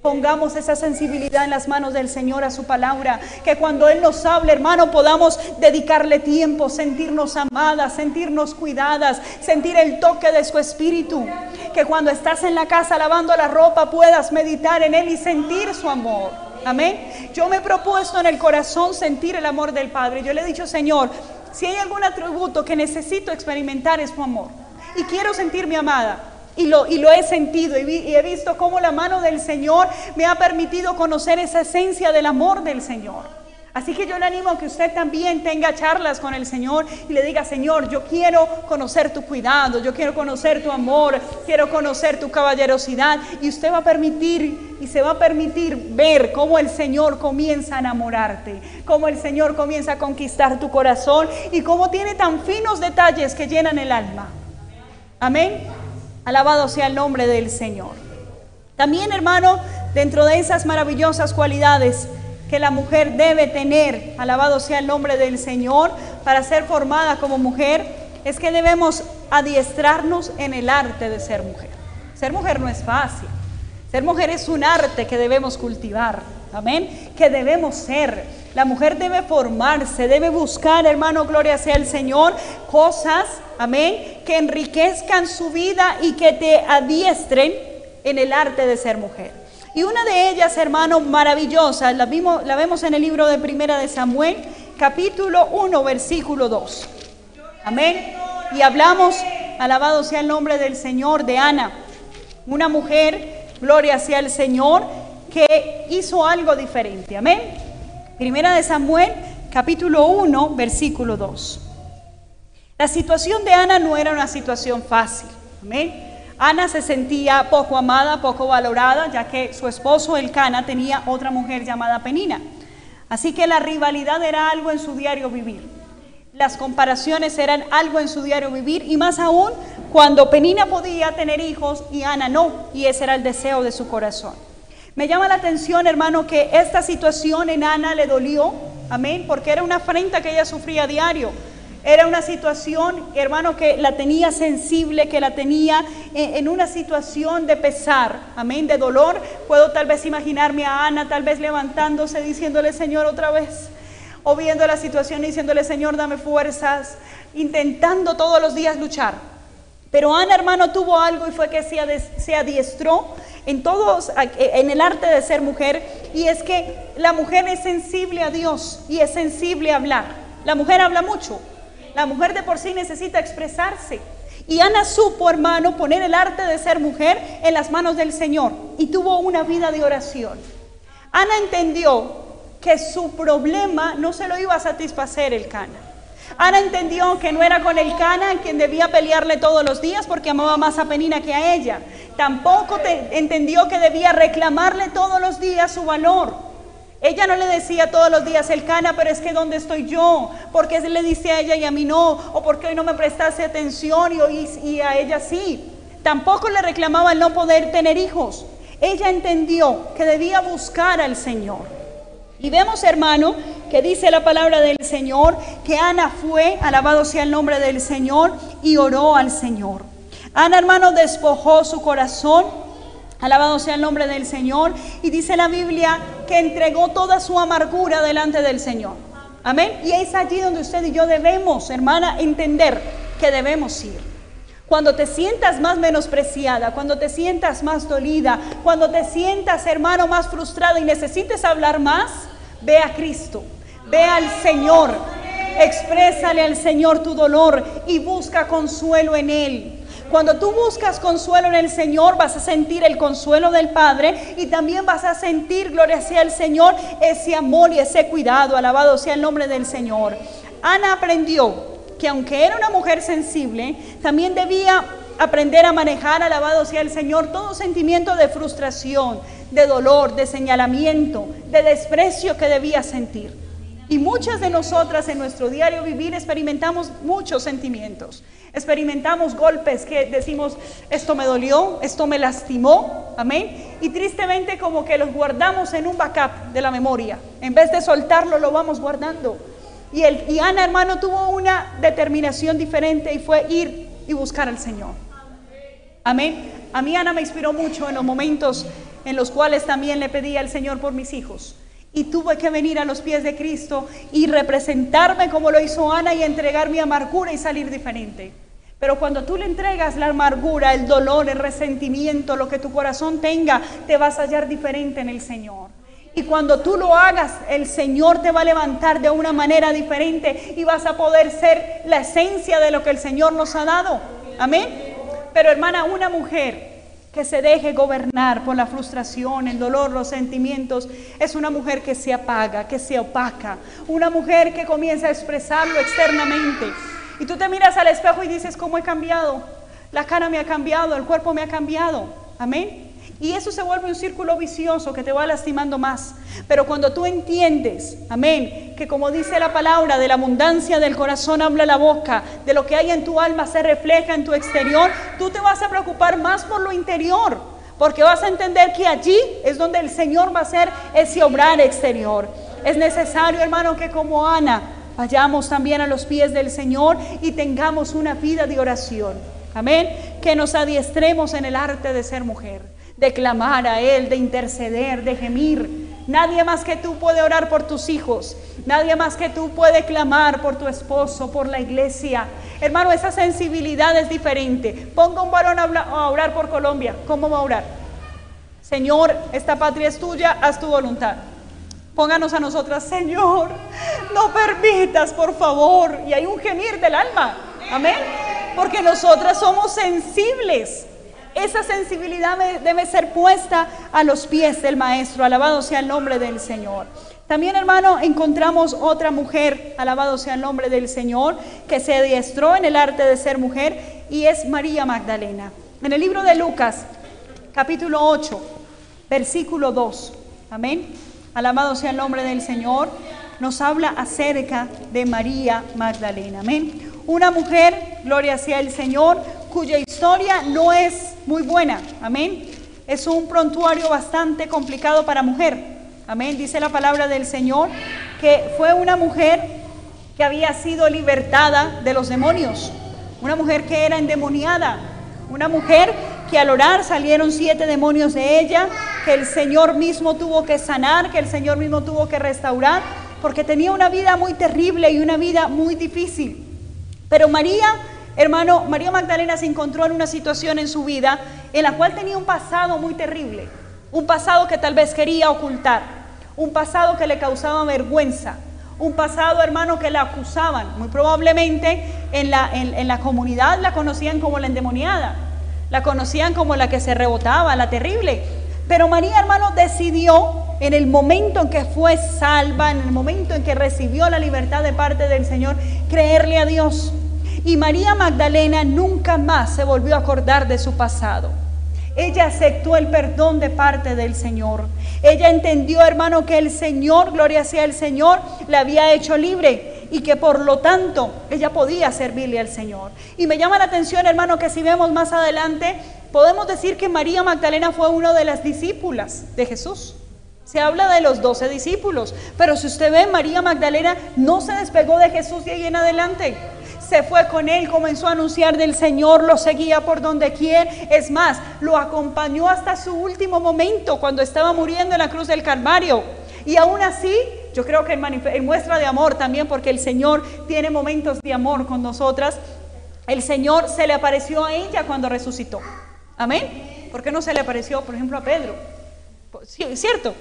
Pongamos esa sensibilidad en las manos del Señor a su palabra. Que cuando Él nos hable, hermano, podamos dedicarle tiempo, sentirnos amadas, sentirnos cuidadas, sentir el toque de su espíritu. Que cuando estás en la casa lavando la ropa puedas meditar en Él y sentir su amor. Amén. Yo me he propuesto en el corazón sentir el amor del Padre. Yo le he dicho, Señor, si hay algún atributo que necesito experimentar es tu amor. Y quiero sentirme amada. Y lo, y lo he sentido y, he visto cómo la mano del Señor me ha permitido conocer esa esencia del amor del Señor. Así que yo le animo a que usted también tenga charlas con el Señor y le diga, Señor, yo quiero conocer tu cuidado, yo quiero conocer tu amor, quiero conocer tu caballerosidad. Y usted va a permitir y se va a permitir ver cómo el Señor comienza a enamorarte, cómo el Señor comienza a conquistar tu corazón y cómo tiene tan finos detalles que llenan el alma. Amén. Alabado sea el nombre del Señor. También, hermano, dentro de esas maravillosas cualidades que la mujer debe tener, alabado sea el nombre del Señor, para ser formada como mujer, es que debemos adiestrarnos en el arte de ser mujer. Ser mujer no es fácil. Ser mujer es un arte que debemos cultivar. Amén. Que debemos ser. La mujer debe formarse, debe buscar, hermano, gloria sea el Señor, cosas, amén, que enriquezcan su vida y que te adiestren en el arte de ser mujer. Y una de ellas, hermano, maravillosa, la, la vemos en el libro de Primera de Samuel, capítulo 1, versículo 2. Amén. Y hablamos, alabado sea el nombre del Señor, de Ana, una mujer, gloria sea el Señor, que hizo algo diferente. Amén. Primera de Samuel, capítulo 1, versículo 2. La situación de Ana no era una situación fácil. Ana se sentía poco amada, poco valorada, ya que su esposo Elcana tenía otra mujer llamada Penina. Así que la rivalidad era algo en su diario vivir. Las comparaciones eran algo en su diario vivir y más aún cuando Penina podía tener hijos y Ana no, y ese era el deseo de su corazón. Me llama la atención, hermano, que esta situación en Ana le dolió Amén. Porque era una afrenta que ella sufría a diario. Era una situación, hermano, que la tenía sensible, que la tenía en, una situación de pesar, amén, de dolor. Puedo tal vez imaginarme a Ana, tal vez levantándose, diciéndole, Señor, otra vez, o viendo la situación y diciéndole, Señor, dame fuerzas, intentando todos los días luchar. Pero Ana, hermano, tuvo algo y fue que se adiestró en todos, en el arte de ser mujer, y es que la mujer es sensible a Dios y es sensible a hablar. La mujer habla mucho, la mujer de por sí necesita expresarse. Y Ana supo, hermano, poner el arte de ser mujer en las manos del Señor y tuvo una vida de oración. Ana entendió que su problema no se lo iba a satisfacer el Cana. Ana entendió que no era con el Cana quien debía pelearle todos los días porque amaba más a Penina que a ella. Tampoco entendió que debía reclamarle todos los días su valor. Ella no le decía todos los días, el cana, pero es que ¿dónde estoy yo? ¿Por qué le dice a ella y a mí no? ¿O por qué hoy no me prestaste atención y, hoy, y a ella sí? Tampoco le reclamaba el no poder tener hijos. Ella entendió que debía buscar al Señor. Y vemos, hermano, que dice la palabra del Señor, que Ana fue, alabado sea el nombre del Señor, y oró al Señor. Ana, hermano, despojó su corazón Alabado sea el nombre del Señor. Y dice la Biblia que entregó toda su amargura delante del Señor. Amén. Y es allí donde usted y yo debemos, hermana, entender que debemos ir. Cuando te sientas más menospreciada, cuando te sientas más dolida, cuando te sientas, hermano, más frustrado y necesites hablar más, ve a Cristo, ve al Señor, exprésale al Señor tu dolor y busca consuelo en Él. Cuando tú buscas consuelo en el Señor, vas a sentir el consuelo del Padre y también vas a sentir, gloria sea el Señor, ese amor y ese cuidado. Alabado sea el nombre del Señor. Ana aprendió que aunque era una mujer sensible, también debía aprender a manejar, alabado sea el Señor, todo sentimiento de frustración, de dolor, de señalamiento, de desprecio que debía sentir. Y muchas de nosotras en nuestro diario vivir experimentamos muchos sentimientos. Experimentamos golpes que decimos, esto me dolió, esto me lastimó, amén. Y tristemente como que los guardamos en un backup de la memoria. En vez de soltarlo, lo vamos guardando. Y, el, y Ana, hermano, tuvo una determinación diferente y fue ir y buscar al Señor. Amén. A mí Ana me inspiró mucho en los momentos en los cuales también le pedí al Señor por mis hijos. Y tuve que venir a los pies de Cristo y representarme como lo hizo Ana y entregar mi amargura y salir diferente. Pero cuando tú le entregas la amargura, el dolor, el resentimiento, lo que tu corazón tenga, te vas a hallar diferente en el Señor. Y cuando tú lo hagas, el Señor te va a levantar de una manera diferente y vas a poder ser la esencia de lo que el Señor nos ha dado. Amén. Pero hermana, una mujer que se deje gobernar por la frustración, el dolor, los sentimientos. Es una mujer que se apaga, que se opaca, una mujer que comienza a expresarlo externamente. Y tú te miras al espejo y dices, ¿cómo he cambiado? La cara me ha cambiado, el cuerpo me ha cambiado. Amén. Y eso se vuelve un círculo vicioso que te va lastimando más. Pero cuando tú entiendes, amén, que como dice la palabra, de la abundancia del corazón habla la boca, de lo que hay en tu alma se refleja en tu exterior, tú te vas a preocupar más por lo interior, porque vas a entender que allí es donde el Señor va a hacer ese obrar exterior. Es necesario, hermano, que como Ana vayamos también a los pies del Señor y tengamos una vida de oración. Amén. Que nos adiestremos en el arte de ser mujer de clamar a Él, de interceder, de gemir. Nadie más que tú puede orar por tus hijos. Nadie más que tú puede clamar por tu esposo, por la iglesia. Hermano, esa sensibilidad es diferente. Ponga un varón a orar por Colombia. ¿Cómo va a orar? Señor, esta patria es tuya, haz tu voluntad. Pónganos a nosotras, Señor, no permitas, por favor. Y hay un gemir del alma. Amén. Porque nosotras somos sensibles esa sensibilidad debe ser puesta a los pies del Maestro. Alabado sea el nombre del Señor. También, hermano, encontramos otra mujer, alabado sea el nombre del Señor, que se adiestró en el arte de ser mujer y es María Magdalena. En el libro de Lucas, capítulo 8, versículo 2. Amén. Alabado sea el nombre del Señor. Nos habla acerca de María Magdalena. Amén. Una mujer, gloria sea el Señor, cuya historia no es muy buena. Amén. Es un prontuario bastante complicado para mujer. Amén. Dice la palabra del Señor que fue una mujer que había sido libertada de los demonios, una mujer que era endemoniada, una mujer que al orar salieron siete demonios de ella, que el Señor mismo tuvo que sanar, que el Señor mismo tuvo que restaurar, porque tenía una vida muy terrible y una vida muy difícil. Pero María, hermano, María Magdalena se encontró en una situación en su vida en la cual tenía un pasado muy terrible, un pasado que tal vez quería ocultar, un pasado que le causaba vergüenza, un pasado, hermano, que la acusaban. Muy probablemente en la, en la comunidad la conocían como la endemoniada la conocían como la que se rebotaba, la terrible. Pero María, hermano, decidió en el momento en que fue salva, en el momento en que recibió la libertad de parte del Señor, creerle a Dios. Y María Magdalena nunca más se volvió a acordar de su pasado. Ella aceptó el perdón de parte del Señor. Ella entendió, hermano, que el Señor, gloria sea el Señor, la había hecho libre y que por lo tanto ella podía servirle al Señor. Y me llama la atención, hermano, que si vemos más adelante, podemos decir que María Magdalena fue una de las discípulas de Jesús. Se habla de los doce discípulos, pero si usted ve, María Magdalena no se despegó de Jesús de ahí en adelante. Se fue con él, comenzó a anunciar del Señor, lo seguía por donde quiere. Es más, lo acompañó hasta su último momento, cuando estaba muriendo en la cruz del Calvario. Y aún así, yo creo que en, muestra de amor también, porque el Señor tiene momentos de amor con nosotras, el Señor se le apareció a ella cuando resucitó. Amén. ¿Por qué no se le apareció, por ejemplo, a Pedro? Cierto.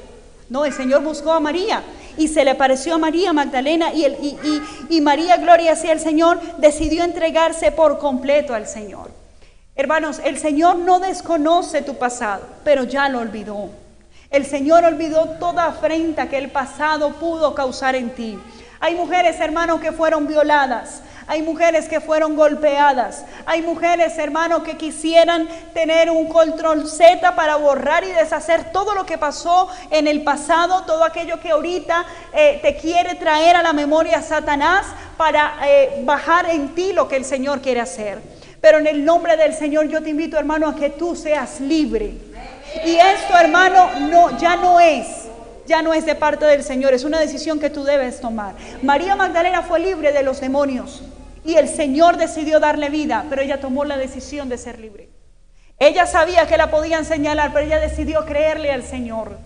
No, el Señor buscó a María y se le apareció a María Magdalena y, María, gloria sea el Señor, decidió entregarse por completo al Señor. Hermanos, el Señor no desconoce tu pasado, pero ya lo olvidó. El Señor olvidó toda afrenta que el pasado pudo causar en ti. Hay mujeres, hermanos, que fueron violadas. Hay mujeres que fueron golpeadas. Hay mujeres, hermanos, que quisieran tener un control Z para borrar y deshacer todo lo que pasó en el pasado, todo aquello que ahorita eh, te quiere traer a la memoria Satanás para eh, bajar en ti lo que el Señor quiere hacer. Pero en el nombre del Señor yo te invito, hermano, a que tú seas libre. Y esto, hermano, no, ya no es, ya no es de parte del Señor, es una decisión que tú debes tomar. María Magdalena fue libre de los demonios y el Señor decidió darle vida, pero ella tomó la decisión de ser libre. Ella sabía que la podían señalar, pero ella decidió creerle al Señor.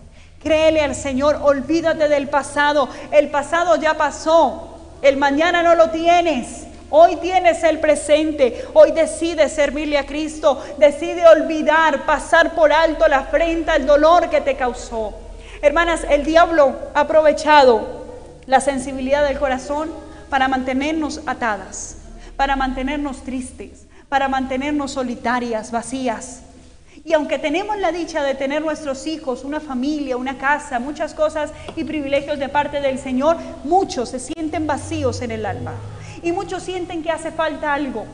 Créele al Señor, olvídate del pasado. El pasado ya pasó, el mañana no lo tienes. Hoy tienes el presente, hoy decide servirle a Cristo, decide olvidar, pasar por alto la afrenta, el dolor que te causó. Hermanas, el diablo ha aprovechado la sensibilidad del corazón para mantenernos atadas, para mantenernos tristes, para mantenernos solitarias, vacías. Y aunque tenemos la dicha de tener nuestros hijos, una familia, una casa, muchas cosas y privilegios de parte del Señor, muchos se sienten vacíos en el alma. Y muchos sienten que hace falta algo.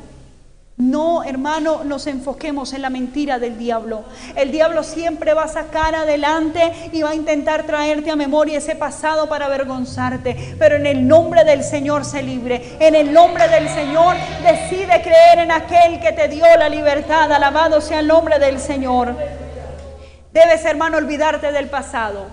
No, hermano, nos enfoquemos en la mentira del diablo. El diablo siempre va a sacar adelante y va a intentar traerte a memoria ese pasado para avergonzarte. Pero en el nombre del Señor se libre. En el nombre del Señor decide creer en aquel que te dio la libertad. Alabado sea el nombre del Señor. Debes, hermano, olvidarte del pasado.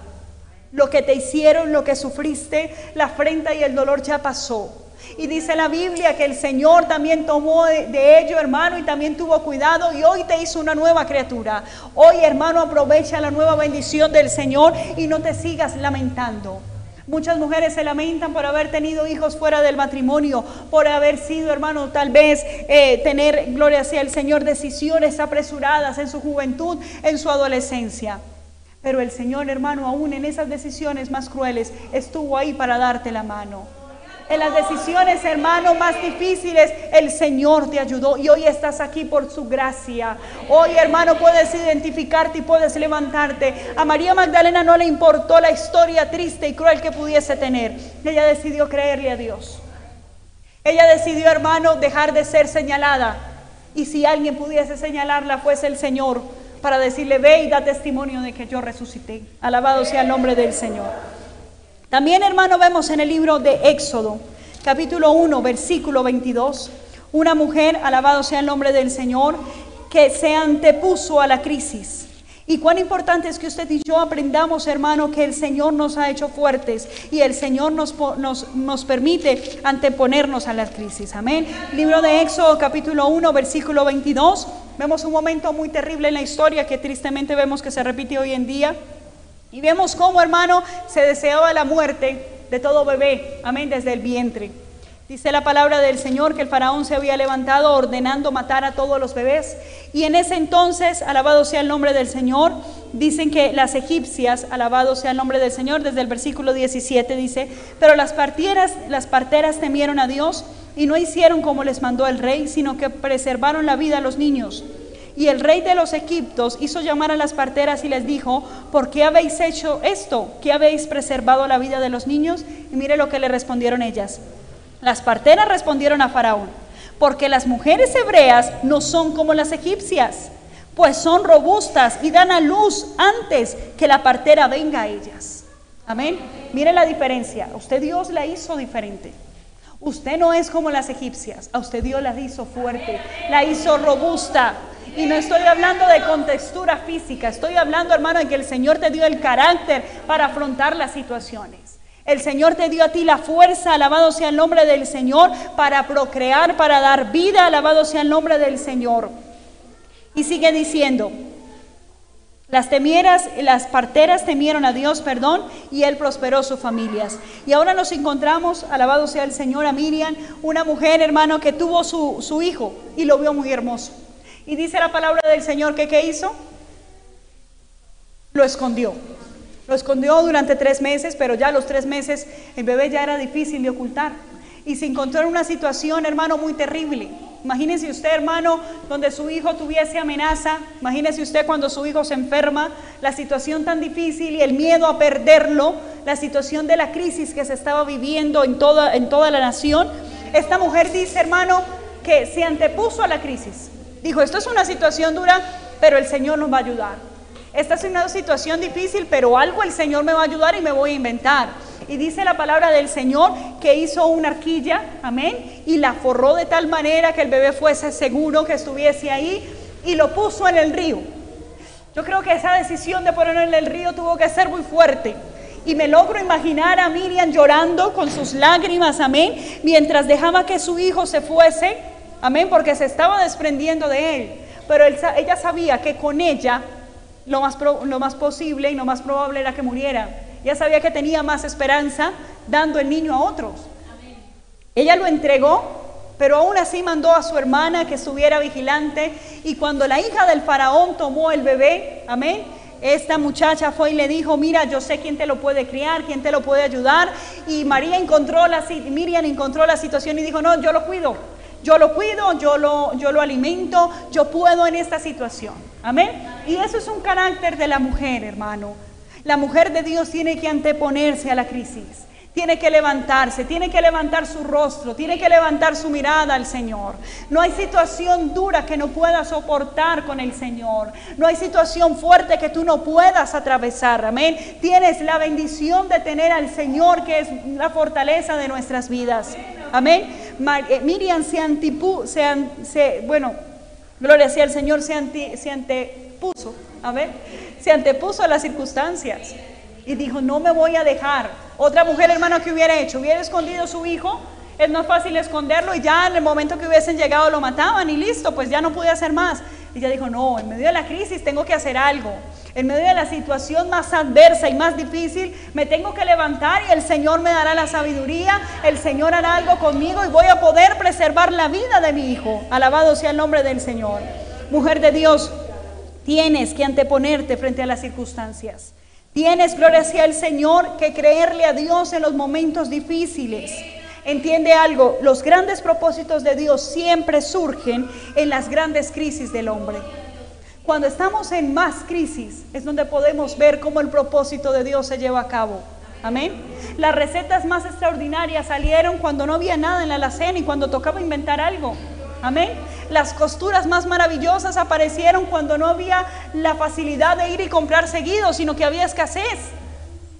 Lo que te hicieron, lo que sufriste, la afrenta y el dolor ya pasó. Y dice la Biblia que el Señor también tomó de, ello, hermano, y también tuvo cuidado y hoy te hizo una nueva criatura. Hoy, hermano, aprovecha la nueva bendición del Señor y no te sigas lamentando. Muchas mujeres se lamentan por haber tenido hijos fuera del matrimonio, por haber sido, hermano, tal vez eh, tener, gloria hacia el Señor, decisiones apresuradas en su juventud, en su adolescencia. Pero el Señor, hermano, aún en esas decisiones más crueles, estuvo ahí para darte la mano. En las decisiones, hermano, más difíciles, el Señor te ayudó y hoy estás aquí por su gracia. Hoy, hermano, puedes identificarte y puedes levantarte. A María Magdalena no le importó la historia triste y cruel que pudiese tener. Ella decidió creerle a Dios. Ella decidió, hermano, dejar de ser señalada. Y si alguien pudiese señalarla, fuese el Señor para decirle, ve y da testimonio de que yo resucité. Alabado sea el nombre del Señor. También, hermano, vemos en el libro de Éxodo, capítulo 1, versículo 22, una mujer, alabado sea el nombre del Señor, que se antepuso a la crisis Y cuán importante es que usted y yo aprendamos, hermano, que el Señor nos ha hecho fuertes y el Señor nos, nos, nos, permite anteponernos a las crisis. Amén. Libro de Éxodo capítulo 1, versículo 22. Vemos un momento muy terrible en la historia que tristemente vemos que se repite hoy en día. Y vemos cómo, hermano, se deseaba la muerte de todo bebé. Amén, desde el vientre. Dice la palabra del Señor que el faraón se había levantado ordenando matar a todos los bebés. Y en ese entonces, alabado sea el nombre del Señor, dicen que las egipcias, alabado sea el nombre del Señor, desde el versículo 17 dice, pero las parteras, las parteras temieron a Dios y no hicieron como les mandó el rey, sino que preservaron la vida a los niños. Y el rey de los egiptos hizo llamar a las parteras y les dijo, ¿por qué habéis hecho esto? ¿Qué habéis preservado la vida de los niños? Y mire lo que le respondieron ellas. Las parteras respondieron a Faraón, porque las mujeres hebreas no son como las egipcias, pues son robustas y dan a luz antes que la partera venga a ellas. Amén. Mire la diferencia. Usted Dios la hizo diferente. Usted no es como las egipcias. A usted Dios la hizo fuerte, la hizo robusta. Y no estoy hablando de contextura física, estoy hablando, hermano, de que el Señor te dio el carácter para afrontar las situaciones. El Señor te dio a ti la fuerza, alabado sea el nombre del Señor, para procrear, para dar vida, alabado sea el nombre del Señor. Y sigue diciendo, las temieras, las parteras temieron a Dios, perdón, y Él prosperó sus familias. Y ahora nos encontramos, alabado sea el Señor, a Miriam, una mujer, hermano, que tuvo su, su hijo y lo vio muy hermoso. Y dice la palabra del Señor que qué hizo? Lo escondió. Lo escondió durante tres meses, pero ya los tres meses el bebé ya era difícil de ocultar. Y se encontró en una situación, hermano, muy terrible. Imagínese usted, hermano, donde su hijo tuviese amenaza. Imagínese usted cuando su hijo se enferma, la situación tan difícil y el miedo a perderlo, la situación de la crisis que se estaba viviendo en toda, en toda la nación. Esta mujer dice, hermano, que se antepuso a la crisis. Dijo, esto es una situación dura, pero el Señor nos va a ayudar. Esta es una situación difícil, pero algo el Señor me va a ayudar y me voy a inventar. Y dice la palabra del Señor que hizo una arquilla, amén, y la forró de tal manera que el bebé fuese seguro que estuviese ahí y lo puso en el río. Yo creo que esa decisión de ponerlo en el río tuvo que ser muy fuerte. Y me logro imaginar a Miriam llorando con sus lágrimas, amén, mientras dejaba que su hijo se fuese, amén, porque se estaba desprendiendo de él. Pero ella sabía que con ella lo más, lo más posible y lo más probable era que muriera. Ella sabía que tenía más esperanza dando el niño a otros. Ella lo entregó, pero aún así mandó a su hermana que estuviera vigilante. Y cuando la hija del faraón tomó el bebé, amén, esta muchacha fue y le dijo, mira, yo sé quién te lo puede criar, quién te lo puede ayudar. Y María encontró la, Miriam encontró la situación y dijo, no, yo lo cuido. Yo lo cuido, yo lo, yo lo alimento, yo puedo en esta situación. Amén. Y eso es un carácter de la mujer, hermano. La mujer de Dios tiene que anteponerse a la crisis. Tiene que levantarse, tiene que levantar su rostro, tiene que levantar su mirada al Señor. No hay situación dura que no puedas soportar con el Señor. No hay situación fuerte que tú no puedas atravesar. Amén. Tienes la bendición de tener al Señor que es la fortaleza de nuestras vidas. Amén. Eh, Miriam se antipuso, se, bueno, gloria sea al Señor, se, se antepuso, a ver, se antepuso a las circunstancias y dijo, no me voy a dejar. Otra mujer, hermano, que hubiera hecho? Hubiera escondido a su hijo, es más fácil esconderlo y ya en el momento que hubiesen llegado lo mataban y listo, pues ya no pude hacer más. Y ella dijo, no, en medio de la crisis tengo que hacer algo. En medio de la situación más adversa y más difícil, me tengo que levantar y el Señor me dará la sabiduría, el Señor hará algo conmigo y voy a poder preservar la vida de mi hijo. Alabado sea el nombre del Señor. Mujer de Dios, tienes que anteponerte frente a las circunstancias. Tienes, gloria sea el Señor, que creerle a Dios en los momentos difíciles. Entiende algo, los grandes propósitos de Dios siempre surgen en las grandes crisis del hombre. Cuando estamos en más crisis es donde podemos ver cómo el propósito de Dios se lleva a cabo. Amén. Las recetas más extraordinarias salieron cuando no había nada en la alacena y cuando tocaba inventar algo. Amén. Las costuras más maravillosas aparecieron cuando no había la facilidad de ir y comprar seguido, sino que había escasez.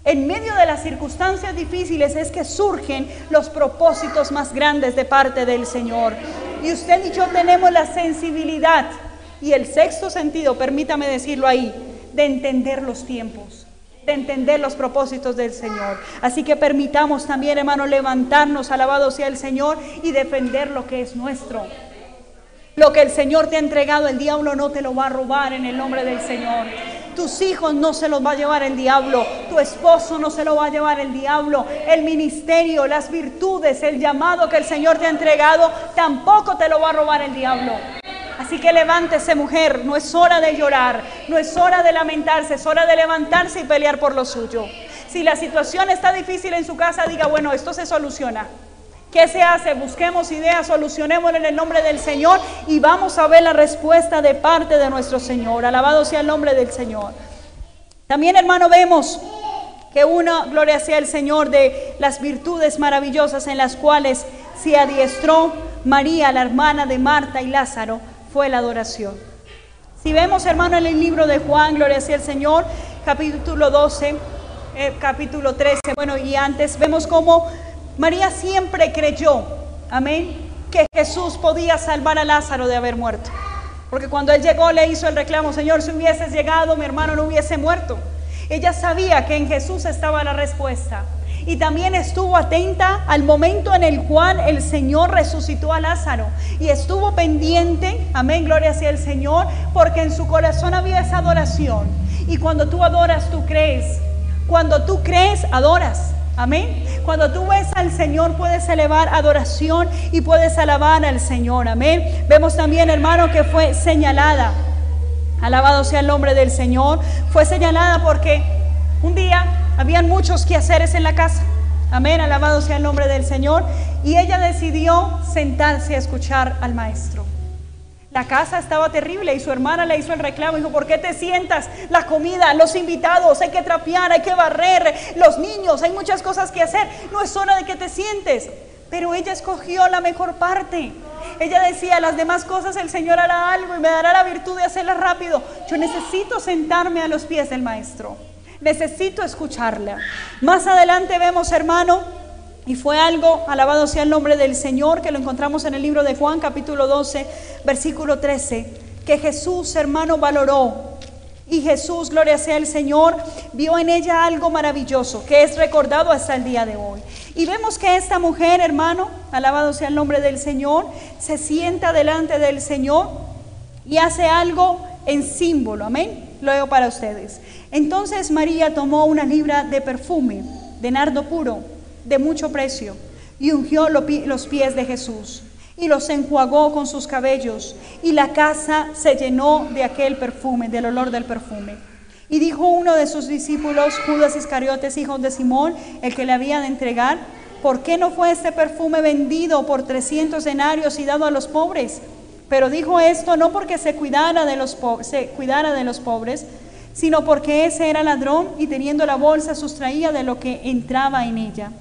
En medio de las circunstancias difíciles es que surgen los propósitos más grandes de parte del Señor. Y usted y yo tenemos la sensibilidad y el sexto sentido, permítame decirlo ahí, de entender los tiempos de entender los propósitos del Señor. Así que permitamos también, hermano, levantarnos, alabado sea el Señor, y defender lo que es nuestro. Lo que el Señor te ha entregado, el diablo no te lo va a robar en el nombre del Señor. Tus hijos no se los va a llevar el diablo. Tu esposo no se lo va a llevar el diablo. El ministerio, las virtudes, el llamado que el Señor te ha entregado, tampoco te lo va a robar el diablo. Así que levántese mujer, no es hora de llorar, no es hora de lamentarse, es hora de levantarse y pelear por lo suyo. Si la situación está difícil en su casa, diga, bueno, esto se soluciona. ¿Qué se hace? Busquemos ideas, solucionémoslo en el nombre del Señor y vamos a ver la respuesta de parte de nuestro Señor. Alabado sea el nombre del Señor. También, hermano, vemos que una, gloria sea el Señor, de las virtudes maravillosas en las cuales se adiestró María, la hermana de Marta y Lázaro, fue la adoración. Si vemos, hermano, en el libro de Juan, gloria sea el Señor, capítulo 12, eh, capítulo 13, bueno, y antes, vemos cómo María siempre creyó, amén, que Jesús podía salvar a Lázaro de haber muerto. Porque cuando él llegó le hizo el reclamo, Señor, si hubieses llegado, mi hermano no hubiese muerto. Ella sabía que en Jesús estaba la respuesta. Y también estuvo atenta al momento en el cual el Señor resucitó a Lázaro. Y estuvo pendiente, amén, gloria sea el Señor, porque en su corazón había esa adoración. Y cuando tú adoras, tú crees. Cuando tú crees, adoras. Amén. Cuando tú ves al Señor puedes elevar adoración y puedes alabar al Señor. Amén. Vemos también, hermano, que fue señalada. Alabado sea el nombre del Señor. Fue señalada porque un día habían muchos quehaceres en la casa. Amén. Alabado sea el nombre del Señor. Y ella decidió sentarse a escuchar al maestro. La casa estaba terrible y su hermana le hizo el reclamo. Dijo, ¿por qué te sientas? La comida, los invitados, hay que trapear, hay que barrer, los niños, hay muchas cosas que hacer. No es hora de que te sientes. Pero ella escogió la mejor parte. Ella decía, las demás cosas el Señor hará algo y me dará la virtud de hacerlas rápido. Yo necesito sentarme a los pies del Maestro. Necesito escucharla. Más adelante vemos, hermano, y fue algo, alabado sea el nombre del Señor, que lo encontramos en el libro de Juan capítulo 12, versículo 13, que Jesús, hermano, valoró. Y Jesús, gloria sea el Señor, vio en ella algo maravilloso que es recordado hasta el día de hoy. Y vemos que esta mujer, hermano, alabado sea el nombre del Señor, se sienta delante del Señor y hace algo en símbolo. Amén. Lo leo para ustedes. Entonces María tomó una libra de perfume, de nardo puro de mucho precio y ungió los pies de Jesús y los enjuagó con sus cabellos y la casa se llenó de aquel perfume, del olor del perfume. Y dijo uno de sus discípulos, Judas Iscariotes, hijo de Simón, el que le había de entregar, ¿por qué no fue este perfume vendido por 300 denarios y dado a los pobres? Pero dijo esto no porque se cuidara de los, se cuidara de los pobres, sino porque ese era ladrón y teniendo la bolsa sustraía de lo que entraba en ella.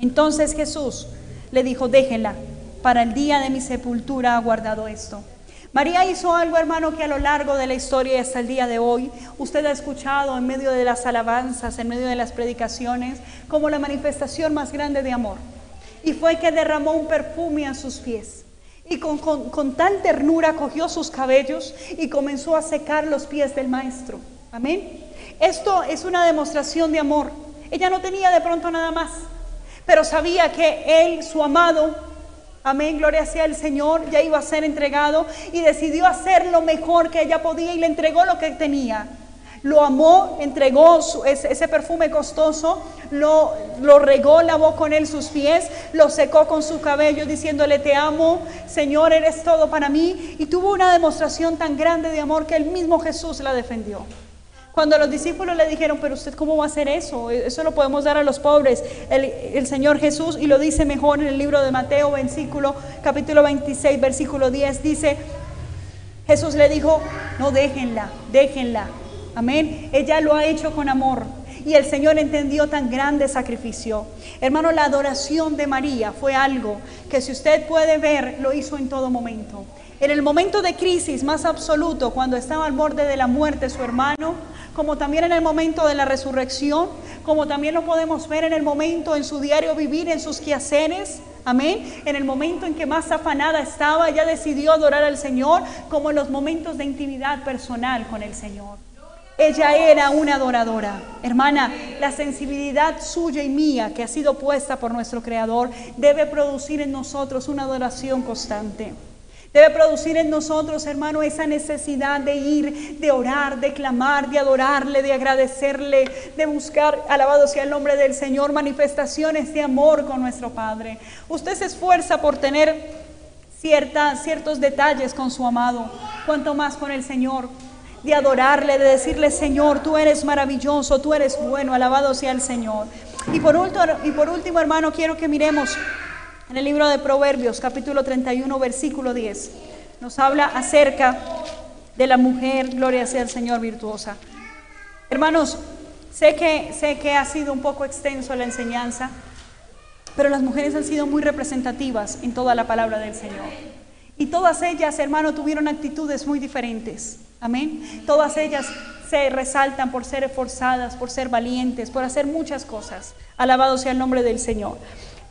Entonces Jesús le dijo, déjenla, para el día de mi sepultura ha guardado esto. María hizo algo, hermano, que a lo largo de la historia y hasta el día de hoy usted ha escuchado en medio de las alabanzas, en medio de las predicaciones, como la manifestación más grande de amor. Y fue que derramó un perfume a sus pies. Y con, con tal ternura cogió sus cabellos y comenzó a secar los pies del maestro. Amén. Esto es una demostración de amor. Ella no tenía de pronto nada más pero sabía que él, su amado, amén, gloria sea el Señor, ya iba a ser entregado y decidió hacer lo mejor que ella podía y le entregó lo que tenía. Lo amó, entregó ese, perfume costoso, lo, lo regó, lavó con él sus pies, lo secó con su cabello diciéndole, te amo, Señor, eres todo para mí. Y tuvo una demostración tan grande de amor que el mismo Jesús la defendió. Cuando los discípulos le dijeron, pero usted cómo va a hacer eso? Eso lo podemos dar a los pobres. El, Señor Jesús, y lo dice mejor en el libro de Mateo, versículo, capítulo 26, versículo 10, dice, Jesús le dijo, no déjenla, déjenla. Amén. Ella lo ha hecho con amor. Y el Señor entendió tan grande sacrificio. Hermano, la adoración de María fue algo que si usted puede ver, lo hizo en todo momento. En el momento de crisis más absoluto, cuando estaba al borde de la muerte su hermano, como también en el momento de la resurrección, como también lo podemos ver en el momento en su diario vivir, en sus quehaceres. Amén. En el momento en que más afanada estaba, ella decidió adorar al Señor, como en los momentos de intimidad personal con el Señor. Ella era una adoradora. Hermana, la sensibilidad suya y mía que ha sido puesta por nuestro Creador debe producir en nosotros una adoración constante. Debe producir en nosotros, hermano, esa necesidad de ir, de orar, de clamar, de adorarle, de agradecerle, de buscar, alabado sea el nombre del Señor, manifestaciones de amor con nuestro Padre. Usted se esfuerza por tener ciertos detalles con su amado, cuanto más con el Señor. De adorarle, de decirle, Señor, tú eres maravilloso, tú eres bueno, alabado sea el Señor. Y por último, y por último hermano, quiero que miremos en el libro de Proverbios, capítulo 31, versículo 10. Nos habla acerca de la mujer, gloria sea el Señor, virtuosa. Hermanos, sé que, sé que ha sido un poco extenso la enseñanza, pero las mujeres han sido muy representativas en toda la palabra del Señor. Y todas ellas, hermano, tuvieron actitudes muy diferentes. Amén. Todas ellas se resaltan por ser esforzadas, por ser valientes, por hacer muchas cosas. Alabado sea el nombre del Señor.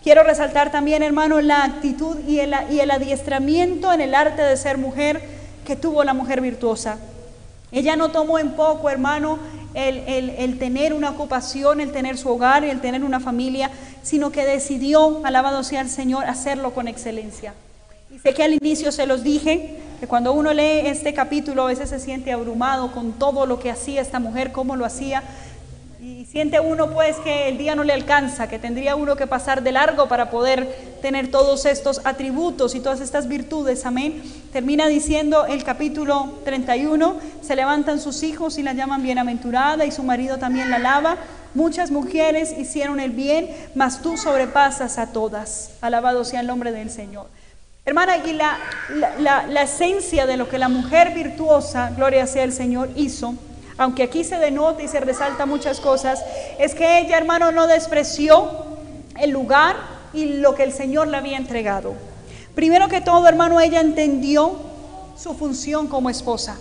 Quiero resaltar también, hermano, la actitud y el, y adiestramiento en el arte de ser mujer que tuvo la mujer virtuosa. Ella no tomó en poco, hermano, el, tener una ocupación, el tener su hogar, el tener una familia, sino que decidió, alabado sea el Señor, hacerlo con excelencia. Y sé que al inicio se los dije, que cuando uno lee este capítulo a veces se siente abrumado con todo lo que hacía esta mujer, cómo lo hacía, y siente uno pues que el día no le alcanza, que tendría uno que pasar de largo para poder tener todos estos atributos y todas estas virtudes. Amén. Termina diciendo el capítulo 31, se levantan sus hijos y la llaman bienaventurada y su marido también la alaba. Muchas mujeres hicieron el bien, mas tú sobrepasas a todas. Alabado sea el nombre del Señor. Hermana, y la, la, la esencia de lo que la mujer virtuosa, gloria sea el Señor, hizo aunque aquí se denota y se resalta muchas cosas, es que ella, hermano, no despreció el lugar y lo que el Señor le había entregado. Primero que todo, hermano, ella entendió su función como esposa.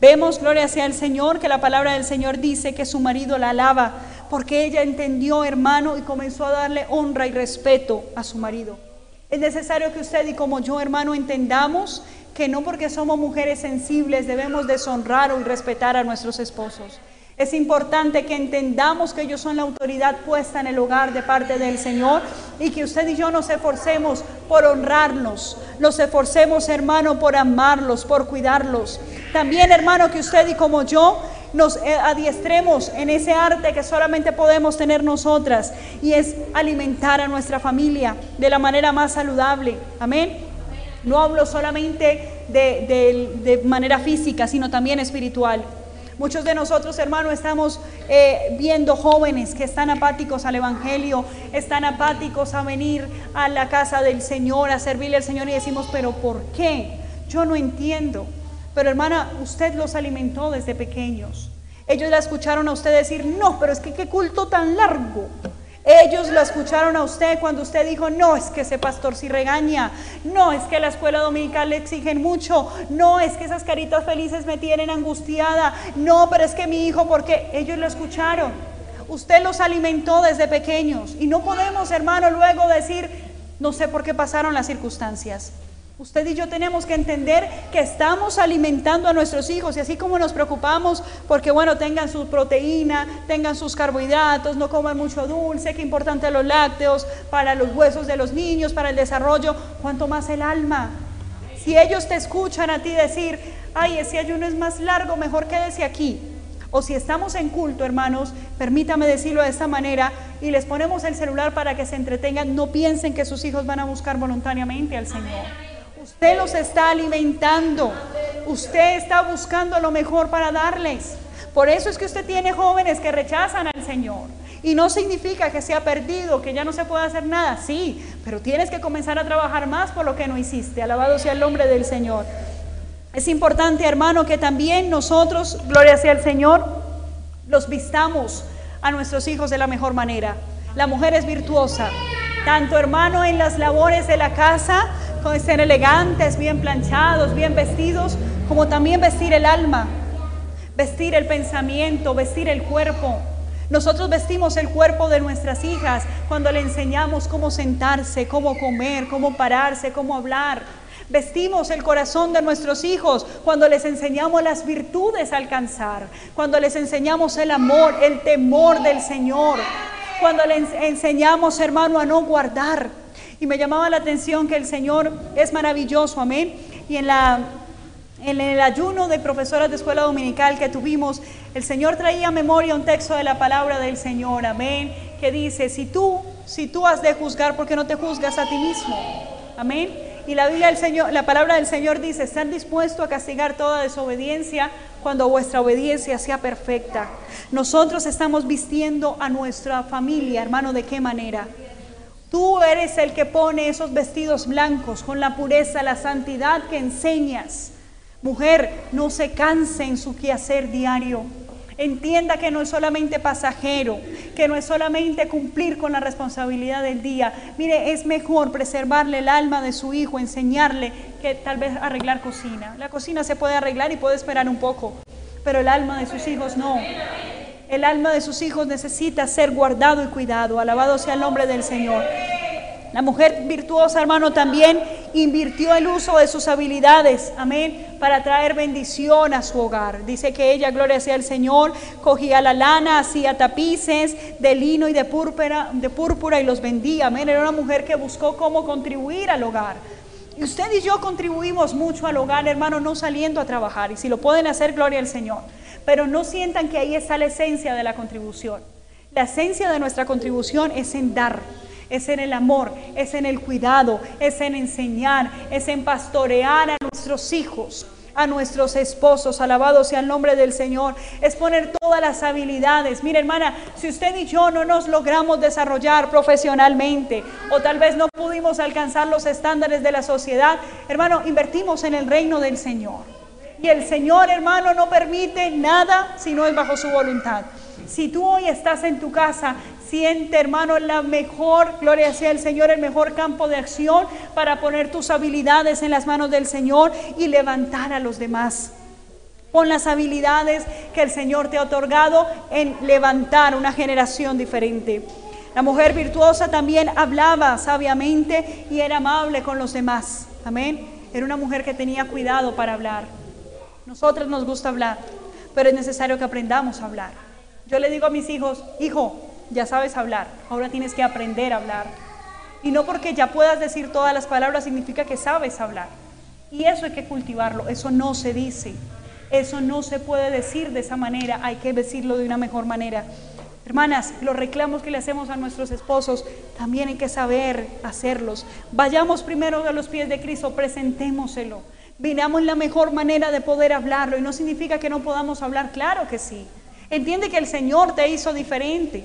Vemos, gloria sea el Señor, que la palabra del Señor dice que su marido la alaba, porque ella entendió, hermano, y comenzó a darle honra y respeto a su marido. Es necesario que usted y como yo, hermano, entendamos que no porque somos mujeres sensibles debemos deshonrar o respetar a nuestros esposos. Es importante que entendamos que ellos son la autoridad puesta en el hogar de parte del Señor y que usted y yo nos esforcemos por honrarnos, nos esforcemos, hermano, por amarlos, por cuidarlos. También, hermano, que usted y como yo nos eh, adiestremos en ese arte que solamente podemos tener nosotras y es alimentar a nuestra familia de la manera más saludable. Amén. No hablo solamente de, manera física, sino también espiritual. Muchos de nosotros, hermanos, estamos eh, viendo jóvenes que están apáticos al Evangelio, están apáticos a venir a la casa del Señor, a servirle al Señor y decimos, pero ¿por qué? Yo no entiendo. Pero hermana, usted los alimentó desde pequeños. Ellos la escucharon a usted decir, no, pero es que qué culto tan largo. Ellos lo escucharon a usted cuando usted dijo, no, es que ese pastor sí regaña, no, es que la escuela dominical le exigen mucho, no, es que esas caritas felices me tienen angustiada, no, pero es que mi hijo, porque ellos lo escucharon. Usted los alimentó desde pequeños y no podemos, hermano, luego decir, no sé por qué pasaron las circunstancias. Usted y yo tenemos que entender que estamos alimentando a nuestros hijos y así como nos preocupamos porque, bueno, tengan su proteína, tengan sus carbohidratos, no coman mucho dulce, que importante los lácteos para los huesos de los niños, para el desarrollo, cuanto más el alma. Si ellos te escuchan a ti decir, ay, ese ayuno es más largo, mejor quédese aquí. O si estamos en culto, hermanos, permítame decirlo de esta manera, y les ponemos el celular para que se entretengan, no piensen que sus hijos van a buscar voluntariamente al Señor. Usted los está alimentando. Usted está buscando lo mejor para darles. Por eso es que usted tiene jóvenes que rechazan al Señor. Y no significa que sea perdido, que ya no se pueda hacer nada. Sí, pero tienes que comenzar a trabajar más por lo que no hiciste. Alabado sea el nombre del Señor. Es importante, hermano, que también nosotros, gloria sea el Señor, los vistamos a nuestros hijos de la mejor manera. La mujer es virtuosa, tanto hermano en las labores de la casa, ser elegantes, bien planchados, bien vestidos, como también vestir el alma, vestir el pensamiento, vestir el cuerpo. Nosotros vestimos el cuerpo de nuestras hijas cuando le enseñamos cómo sentarse, cómo comer, cómo pararse, cómo hablar. Vestimos el corazón de nuestros hijos cuando les enseñamos las virtudes a alcanzar, cuando les enseñamos el amor, el temor del Señor, cuando les enseñamos, hermano, a no guardar. Y me llamaba la atención que el Señor es maravilloso, amén. Y en la en el ayuno de profesoras de escuela dominical que tuvimos, el Señor traía a memoria un texto de la palabra del Señor, amén, que dice, si tú, si tú has de juzgar, ¿por qué no te juzgas a ti mismo? Amén. Y la Biblia del Señor, la palabra del Señor dice, están dispuestos a castigar toda desobediencia cuando vuestra obediencia sea perfecta. Nosotros estamos vistiendo a nuestra familia, hermano, ¿de qué manera? Tú eres el que pone esos vestidos blancos con la pureza, la santidad que enseñas. Mujer, no se canse en su quehacer diario. Entienda que no es solamente pasajero, que no es solamente cumplir con la responsabilidad del día. Mire, es mejor preservarle el alma de su hijo, enseñarle que tal vez arreglar cocina. La cocina se puede arreglar y puede esperar un poco, pero el alma de sus hijos no. El alma de sus hijos necesita ser guardado y cuidado. Alabado sea el nombre del Señor. La mujer virtuosa, hermano, también invirtió el uso de sus habilidades, amén, para traer bendición a su hogar. Dice que ella, gloria sea el Señor, cogía la lana, hacía tapices de lino y de púrpura, de púrpura y los vendía. Amén, era una mujer que buscó cómo contribuir al hogar. Y usted y yo contribuimos mucho al hogar, hermano, no saliendo a trabajar. Y si lo pueden hacer, gloria al Señor. Pero no sientan que ahí está la esencia de la contribución. La esencia de nuestra contribución es en dar es en el amor, es en el cuidado, es en enseñar, es en pastorear a nuestros hijos a nuestros esposos, alabado sea el nombre del Señor, es poner todas las habilidades. Mire hermana, si usted y yo no nos logramos desarrollar profesionalmente o tal vez no pudimos alcanzar los estándares de la sociedad, hermano, invertimos en el reino del Señor. Y el Señor, hermano, no permite nada si no es bajo su voluntad. Si tú hoy estás en tu casa Siente, hermano, la mejor, gloria sea el Señor, el mejor campo de acción para poner tus habilidades en las manos del Señor y levantar a los demás. Pon las habilidades que el Señor te ha otorgado en levantar una generación diferente. La mujer virtuosa también hablaba sabiamente y era amable con los demás. Amén. Era una mujer que tenía cuidado para hablar. Nosotros nos gusta hablar, pero es necesario que aprendamos a hablar. Yo le digo a mis hijos, hijo, ya sabes hablar, ahora tienes que aprender a hablar. Y no porque ya puedas decir todas las palabras significa que sabes hablar. Y eso hay que cultivarlo, eso no se dice, eso no se puede decir de esa manera, hay que decirlo de una mejor manera. Hermanas, los reclamos que le hacemos a nuestros esposos también hay que saber hacerlos. Vayamos primero a los pies de Cristo, presentémoselo. Vinamos la mejor manera de poder hablarlo y no significa que no podamos hablar, claro que sí. Entiende que el Señor te hizo diferente.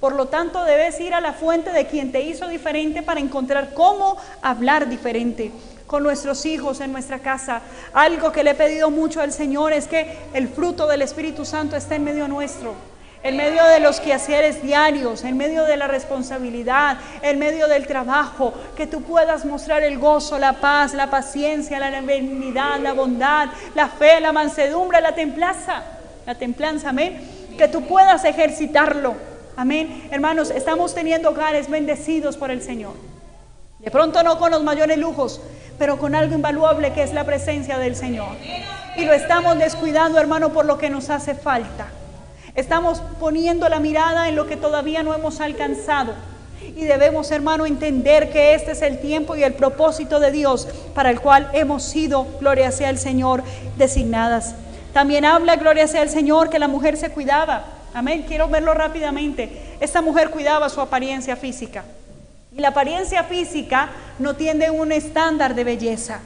Por lo tanto, debes ir a la fuente de quien te hizo diferente para encontrar cómo hablar diferente con nuestros hijos en nuestra casa. Algo que le he pedido mucho al Señor es que el fruto del Espíritu Santo esté en medio nuestro. En medio de los quehaceres diarios, en medio de la responsabilidad, en medio del trabajo, que tú puedas mostrar el gozo, la paz, la paciencia, la benignidad, la bondad, la fe, la mansedumbre, la templanza, la templanza, amén, que tú puedas ejercitarlo Amén. Hermanos, estamos teniendo hogares bendecidos por el Señor. De pronto no con los mayores lujos, pero con algo invaluable que es la presencia del Señor. Y lo estamos descuidando, hermano, por lo que nos hace falta. Estamos poniendo la mirada en lo que todavía no hemos alcanzado. Y debemos, hermano, entender que este es el tiempo y el propósito de Dios para el cual hemos sido, gloria sea el Señor, designadas. También habla, gloria sea el Señor, que la mujer se cuidaba. Amén. Quiero verlo rápidamente. Esta mujer cuidaba su apariencia física. Y la apariencia física no tiene un estándar de belleza.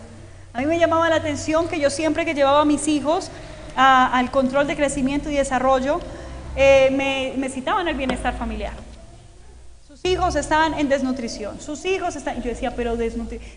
A mí me llamaba la atención que yo siempre que llevaba a mis hijos al control de crecimiento y desarrollo, eh, me, citaban el bienestar familiar. Sus hijos estaban en desnutrición. Sus hijos están. Yo decía, pero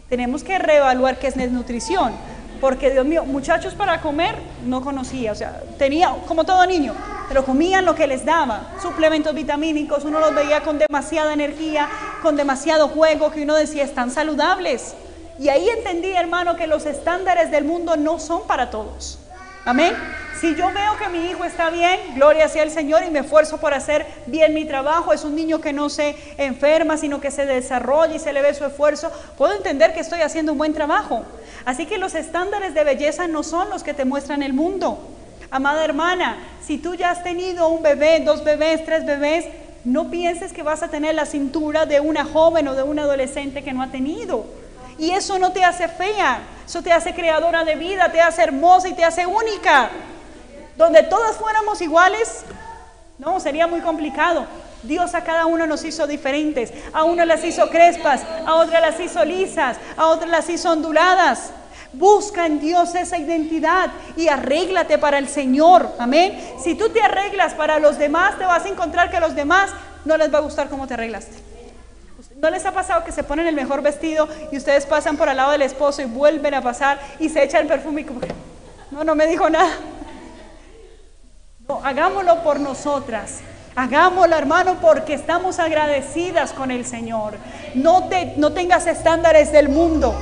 tenemos que reevaluar qué es desnutrición. Porque, Dios mío, muchachos para comer no conocía, o sea, tenía como todo niño, pero comían lo que les daba, suplementos vitamínicos, uno los veía con demasiada energía, con demasiado juego, que uno decía, están saludables. Y ahí entendí, hermano, que los estándares del mundo no son para todos. Amén. Si yo veo que mi hijo está bien, gloria sea el Señor y me esfuerzo por hacer bien mi trabajo, es un niño que no se enferma, sino que se desarrolla y se le ve su esfuerzo, puedo entender que estoy haciendo un buen trabajo. Así que los estándares de belleza no son los que te muestran el mundo. Amada hermana, si tú ya has tenido un bebé, dos bebés, tres bebés, no pienses que vas a tener la cintura de una joven o de un adolescente que no ha tenido. Y eso no te hace fea, eso te hace creadora de vida, te hace hermosa y te hace única. Donde todas fuéramos iguales, no, sería muy complicado. Dios a cada uno nos hizo diferentes. A uno las hizo crespas, a otra las hizo lisas, a otras las hizo onduladas. Busca en Dios esa identidad y arréglate para el Señor. Amén. Si tú te arreglas para los demás, te vas a encontrar que a los demás no les va a gustar cómo te arreglaste. ¿No les ha pasado que se ponen el mejor vestido y ustedes pasan por al lado del esposo y vuelven a pasar y se echan perfume y como no, no me dijo nada? Hagámoslo por nosotras. Hagámoslo, hermano, porque estamos agradecidas con el Señor. No, te, no tengas estándares del mundo.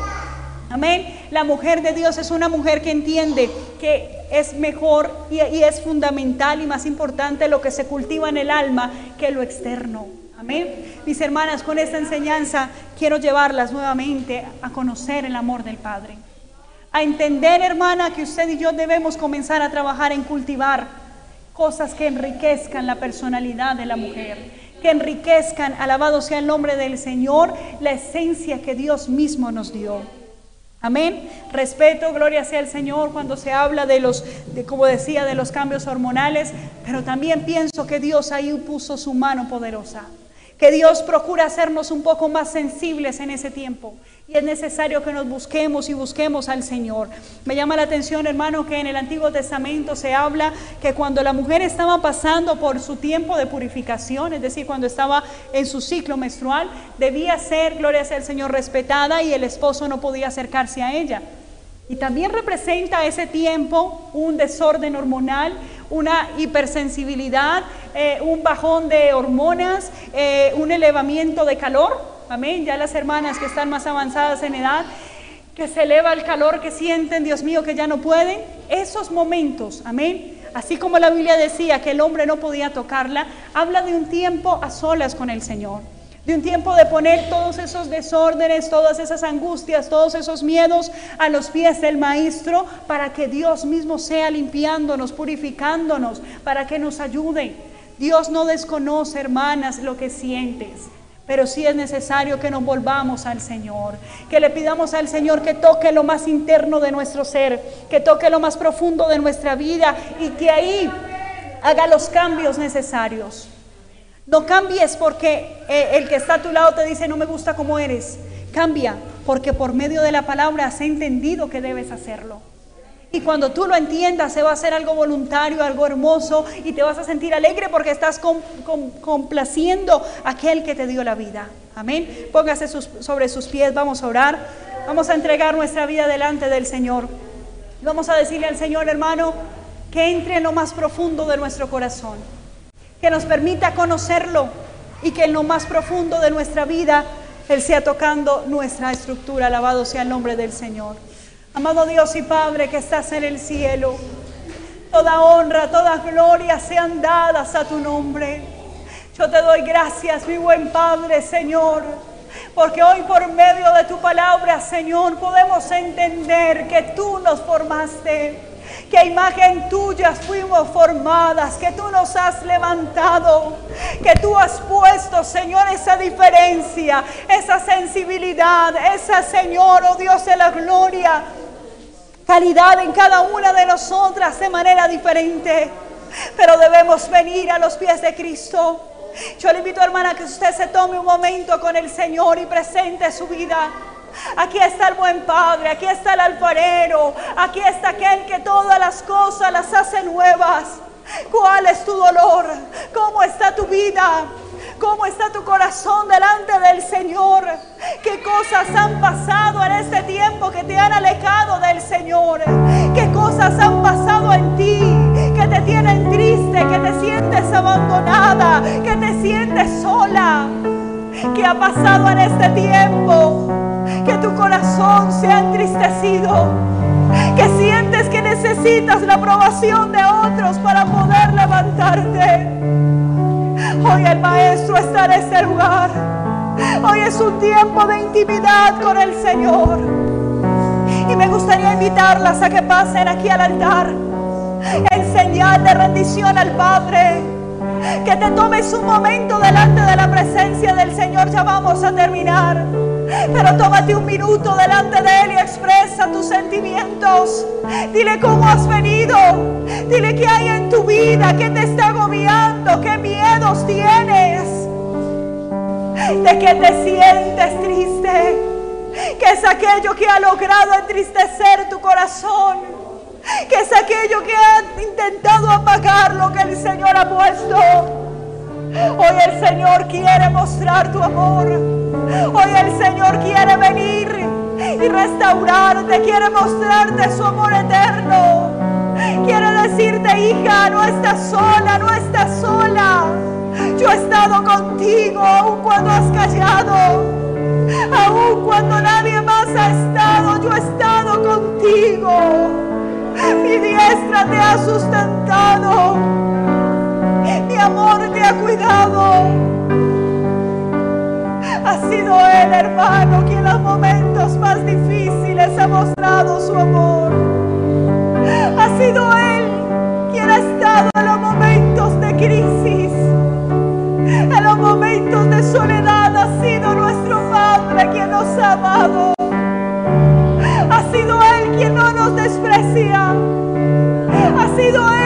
Amén. La mujer de Dios es una mujer que entiende que es mejor y, y, es fundamental y más importante lo que se cultiva en el alma que lo externo. Amén. Mis hermanas, con esta enseñanza quiero llevarlas nuevamente a conocer el amor del Padre. A entender, hermana, que usted y yo debemos comenzar a trabajar en cultivar cosas que enriquezcan la personalidad de la mujer, que enriquezcan, alabado sea el nombre del Señor, la esencia que Dios mismo nos dio. Amén. Respeto, gloria sea el Señor cuando se habla de los, como decía, de los cambios hormonales, pero también pienso que Dios ahí puso su mano poderosa que Dios procura hacernos un poco más sensibles en ese tiempo. Es necesario que nos busquemos y busquemos al Señor. Me llama la atención, hermano, que en el Antiguo Testamento se habla que cuando la mujer estaba pasando por su tiempo de purificación, es decir, cuando estaba en su ciclo menstrual, debía ser, gloria sea el Señor, respetada y el esposo no podía acercarse a ella. Y también representa ese tiempo un desorden hormonal, una hipersensibilidad, eh, un bajón de hormonas, eh, un elevamiento de calor. Amén. Ya las hermanas que están más avanzadas en edad, que se eleva el calor, que sienten, Dios mío, que ya no pueden. Esos momentos, amén. Así como la Biblia decía que el hombre no podía tocarla, habla de un tiempo a solas con el Señor de un tiempo de poner todos esos desórdenes, todas esas angustias, todos esos miedos a los pies del Maestro para que Dios mismo sea limpiándonos, purificándonos, para que nos ayude. Dios no desconoce, hermanas, lo que sientes. Pero sí es necesario que nos volvamos al Señor, que le pidamos al Señor que toque lo más interno de nuestro ser, que toque lo más profundo de nuestra vida y que ahí haga los cambios necesarios. No cambies porque eh, el que está a tu lado te dice no me gusta como eres. Cambia porque por medio de la palabra has entendido que debes hacerlo. Y cuando tú lo entiendas, se va a hacer algo voluntario, algo hermoso, y te vas a sentir alegre porque estás complaciendo a aquel que te dio la vida. Amén. Póngase sobre sus pies, vamos a orar. Vamos a entregar nuestra vida delante del Señor. Vamos a decirle al Señor, hermano, que entre en lo más profundo de nuestro corazón que nos permita conocerlo y que en lo más profundo de nuestra vida Él sea tocando nuestra estructura. Alabado sea el nombre del Señor. Amado Dios y Padre que estás en el cielo, toda honra, toda gloria sean dadas a tu nombre. Yo te doy gracias, mi buen Padre, Señor, porque hoy por medio de tu palabra, Señor, podemos entender que tú nos formaste que a imagen tuya fuimos formadas, que tú nos has levantado, que tú has puesto, Señor, esa diferencia, esa sensibilidad, esa, Señor, oh Dios de la gloria, calidad en cada una de nosotras de manera diferente. Pero debemos venir a los pies de Cristo. Yo le invito, hermana, que usted se tome un momento con el Señor y presente su vida. Aquí está el buen Padre, aquí está el alfarero, aquí está aquel que todas las cosas las hace nuevas. ¿Cuál es tu dolor? ¿Cómo está tu vida? ¿Cómo está tu corazón delante del Señor? ¿Qué cosas han pasado en este tiempo que te han alejado del Señor? ¿Qué cosas han pasado en ti que te tienen triste, que te sientes abandonada, que te sientes sola? ¿Qué ha pasado en este tiempo? que tu corazón se ha entristecido. Que sientes que necesitas la aprobación de otros para poder levantarte. Hoy el Maestro está en este lugar. Hoy es un tiempo de intimidad con el Señor. Y me gustaría invitarlas a que pasen aquí al altar en señal de rendición al Padre. Que te tomes un momento delante de la presencia del Señor. Ya vamos a terminar. Pero tómate un minuto delante de Él y expresa tus sentimientos. Dile cómo has venido. Dile qué hay en tu vida, qué te está agobiando, qué miedos tienes. De que te sientes triste. Que es aquello que ha logrado entristecer tu corazón. Que es aquello que ha intentado apagar lo que el Señor ha puesto. Hoy el Señor quiere mostrar tu amor. Hoy el Señor quiere venir y restaurarte, quiere mostrarte su amor eterno. Quiere decirte, hija, no estás sola, no estás sola. Yo he estado contigo aun cuando has callado. Aun cuando nadie más ha estado, yo he estado contigo. Mi diestra te ha sustentado. Cuidado. Ha sido Él, hermano, quien en los momentos más difíciles ha mostrado su amor. Ha sido Él quien ha estado en los momentos de crisis, en los momentos de soledad. Ha sido nuestro Padre quien nos ha amado. Ha sido Él quien no nos desprecia. Ha sido Él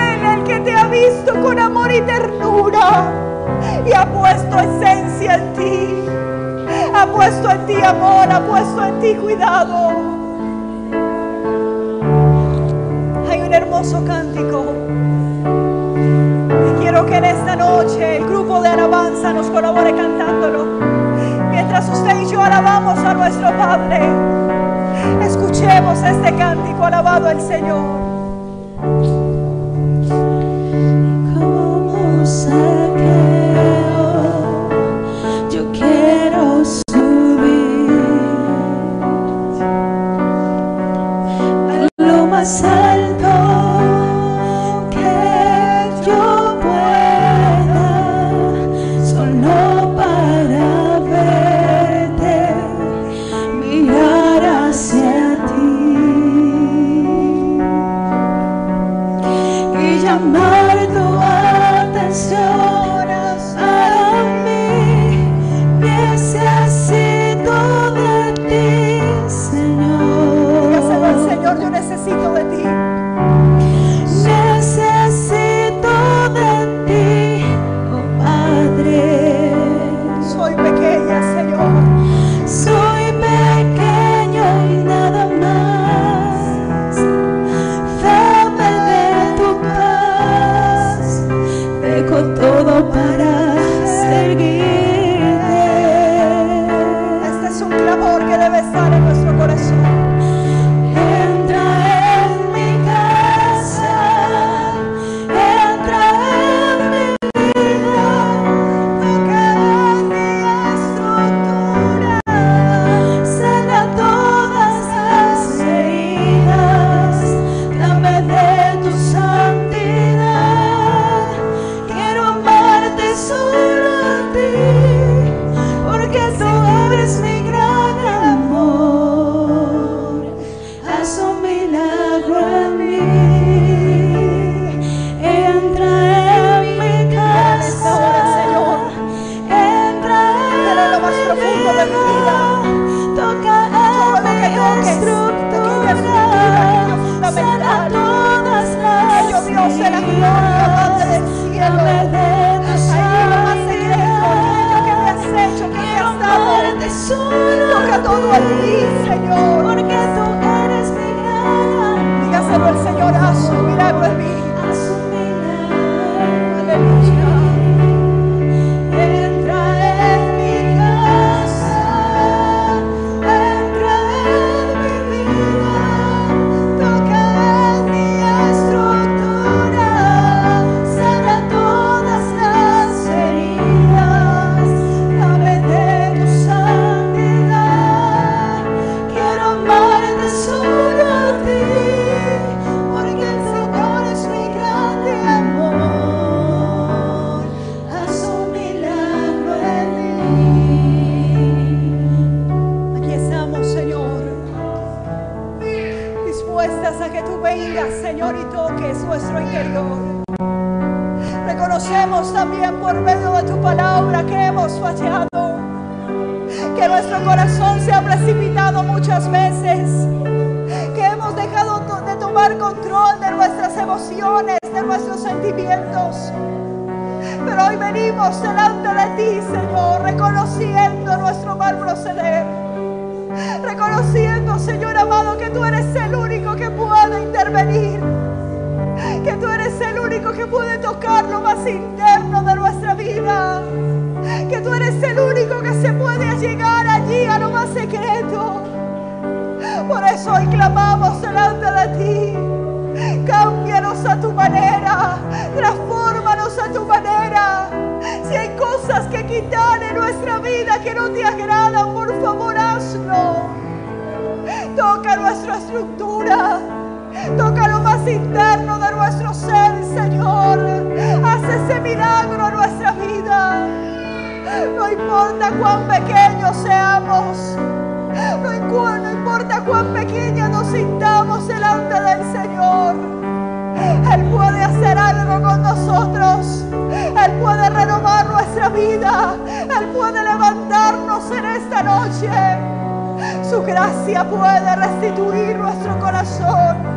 con amor y ternura y ha puesto esencia en ti. Ha puesto en ti amor, ha puesto en ti cuidado. Hay un hermoso cántico. Y quiero que en esta noche el grupo de alabanza nos colabore cantándolo. Mientras usted y yo alabamos a nuestro Padre, escuchemos este cántico alabado al Señor. Lo Señor. porque tú eres mi gran Dígaselo al Señor, haz un milagro en mí. Delante de ti, Señor, reconociendo nuestro mal proceder. Reconociendo, Señor amado, que tú eres el único que puede intervenir. Que tú eres el único que puede tocar lo más interno de nuestra vida. Que tú eres el único que se puede llegar allí a lo más secreto. Por eso hoy clamamos delante de ti. Quitar en nuestra vida que no te agradan, por favor hazlo. Toca nuestra estructura, toca lo más interno de nuestro ser, Señor. Haz ese milagro en nuestra vida. No importa cuán pequeños seamos. No, no importa cuán pequeños nos sintamos delante del Señor. Él puede hacer algo con nosotros. Él puede renovar nuestra vida. Él puede levantarnos en esta noche. Su gracia puede restituir nuestro corazón.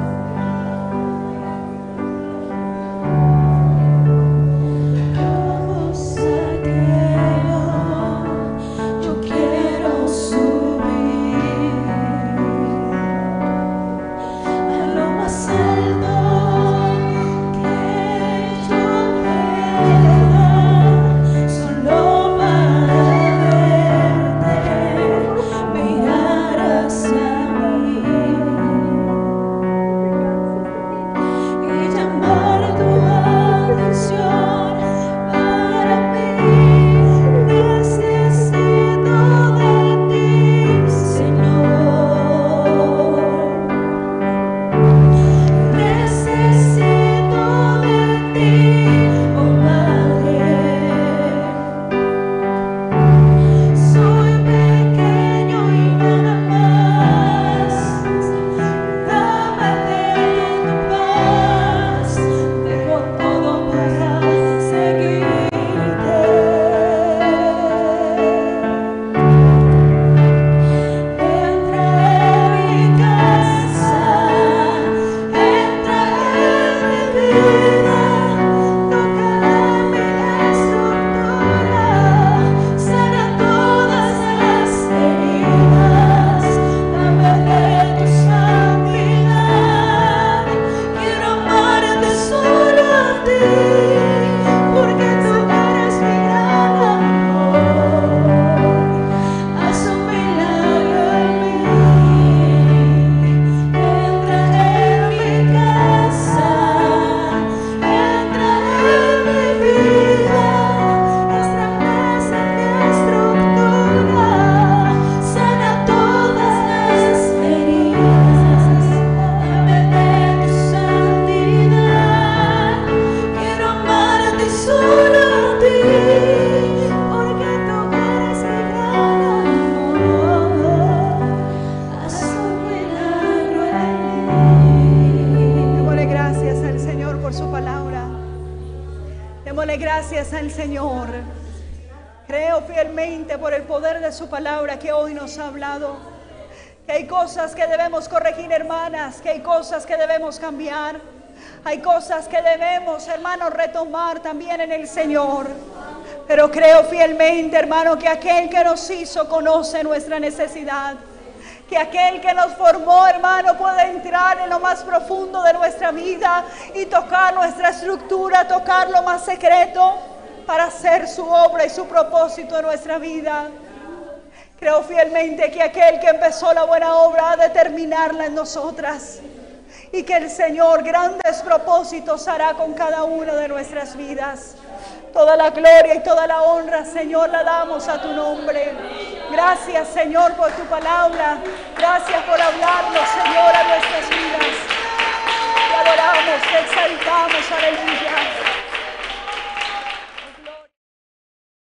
Debemos cambiar. Hay cosas que debemos, hermanos, retomar también en el Señor. Pero creo fielmente, hermano, que aquel que nos hizo conoce nuestra necesidad. Que aquel que nos formó, hermano, puede entrar en lo más profundo de nuestra vida y tocar nuestra estructura, tocar lo más secreto para hacer su obra y su propósito en nuestra vida. Creo fielmente que aquel que empezó la buena obra ha de terminarla en nosotras y que el Señor grandes propósitos hará con cada una de nuestras vidas. Toda la gloria y toda la honra, Señor, la damos a tu nombre. Gracias, Señor, por tu palabra. Gracias por hablarnos, Señor, a nuestras vidas. Te adoramos, te exaltamos.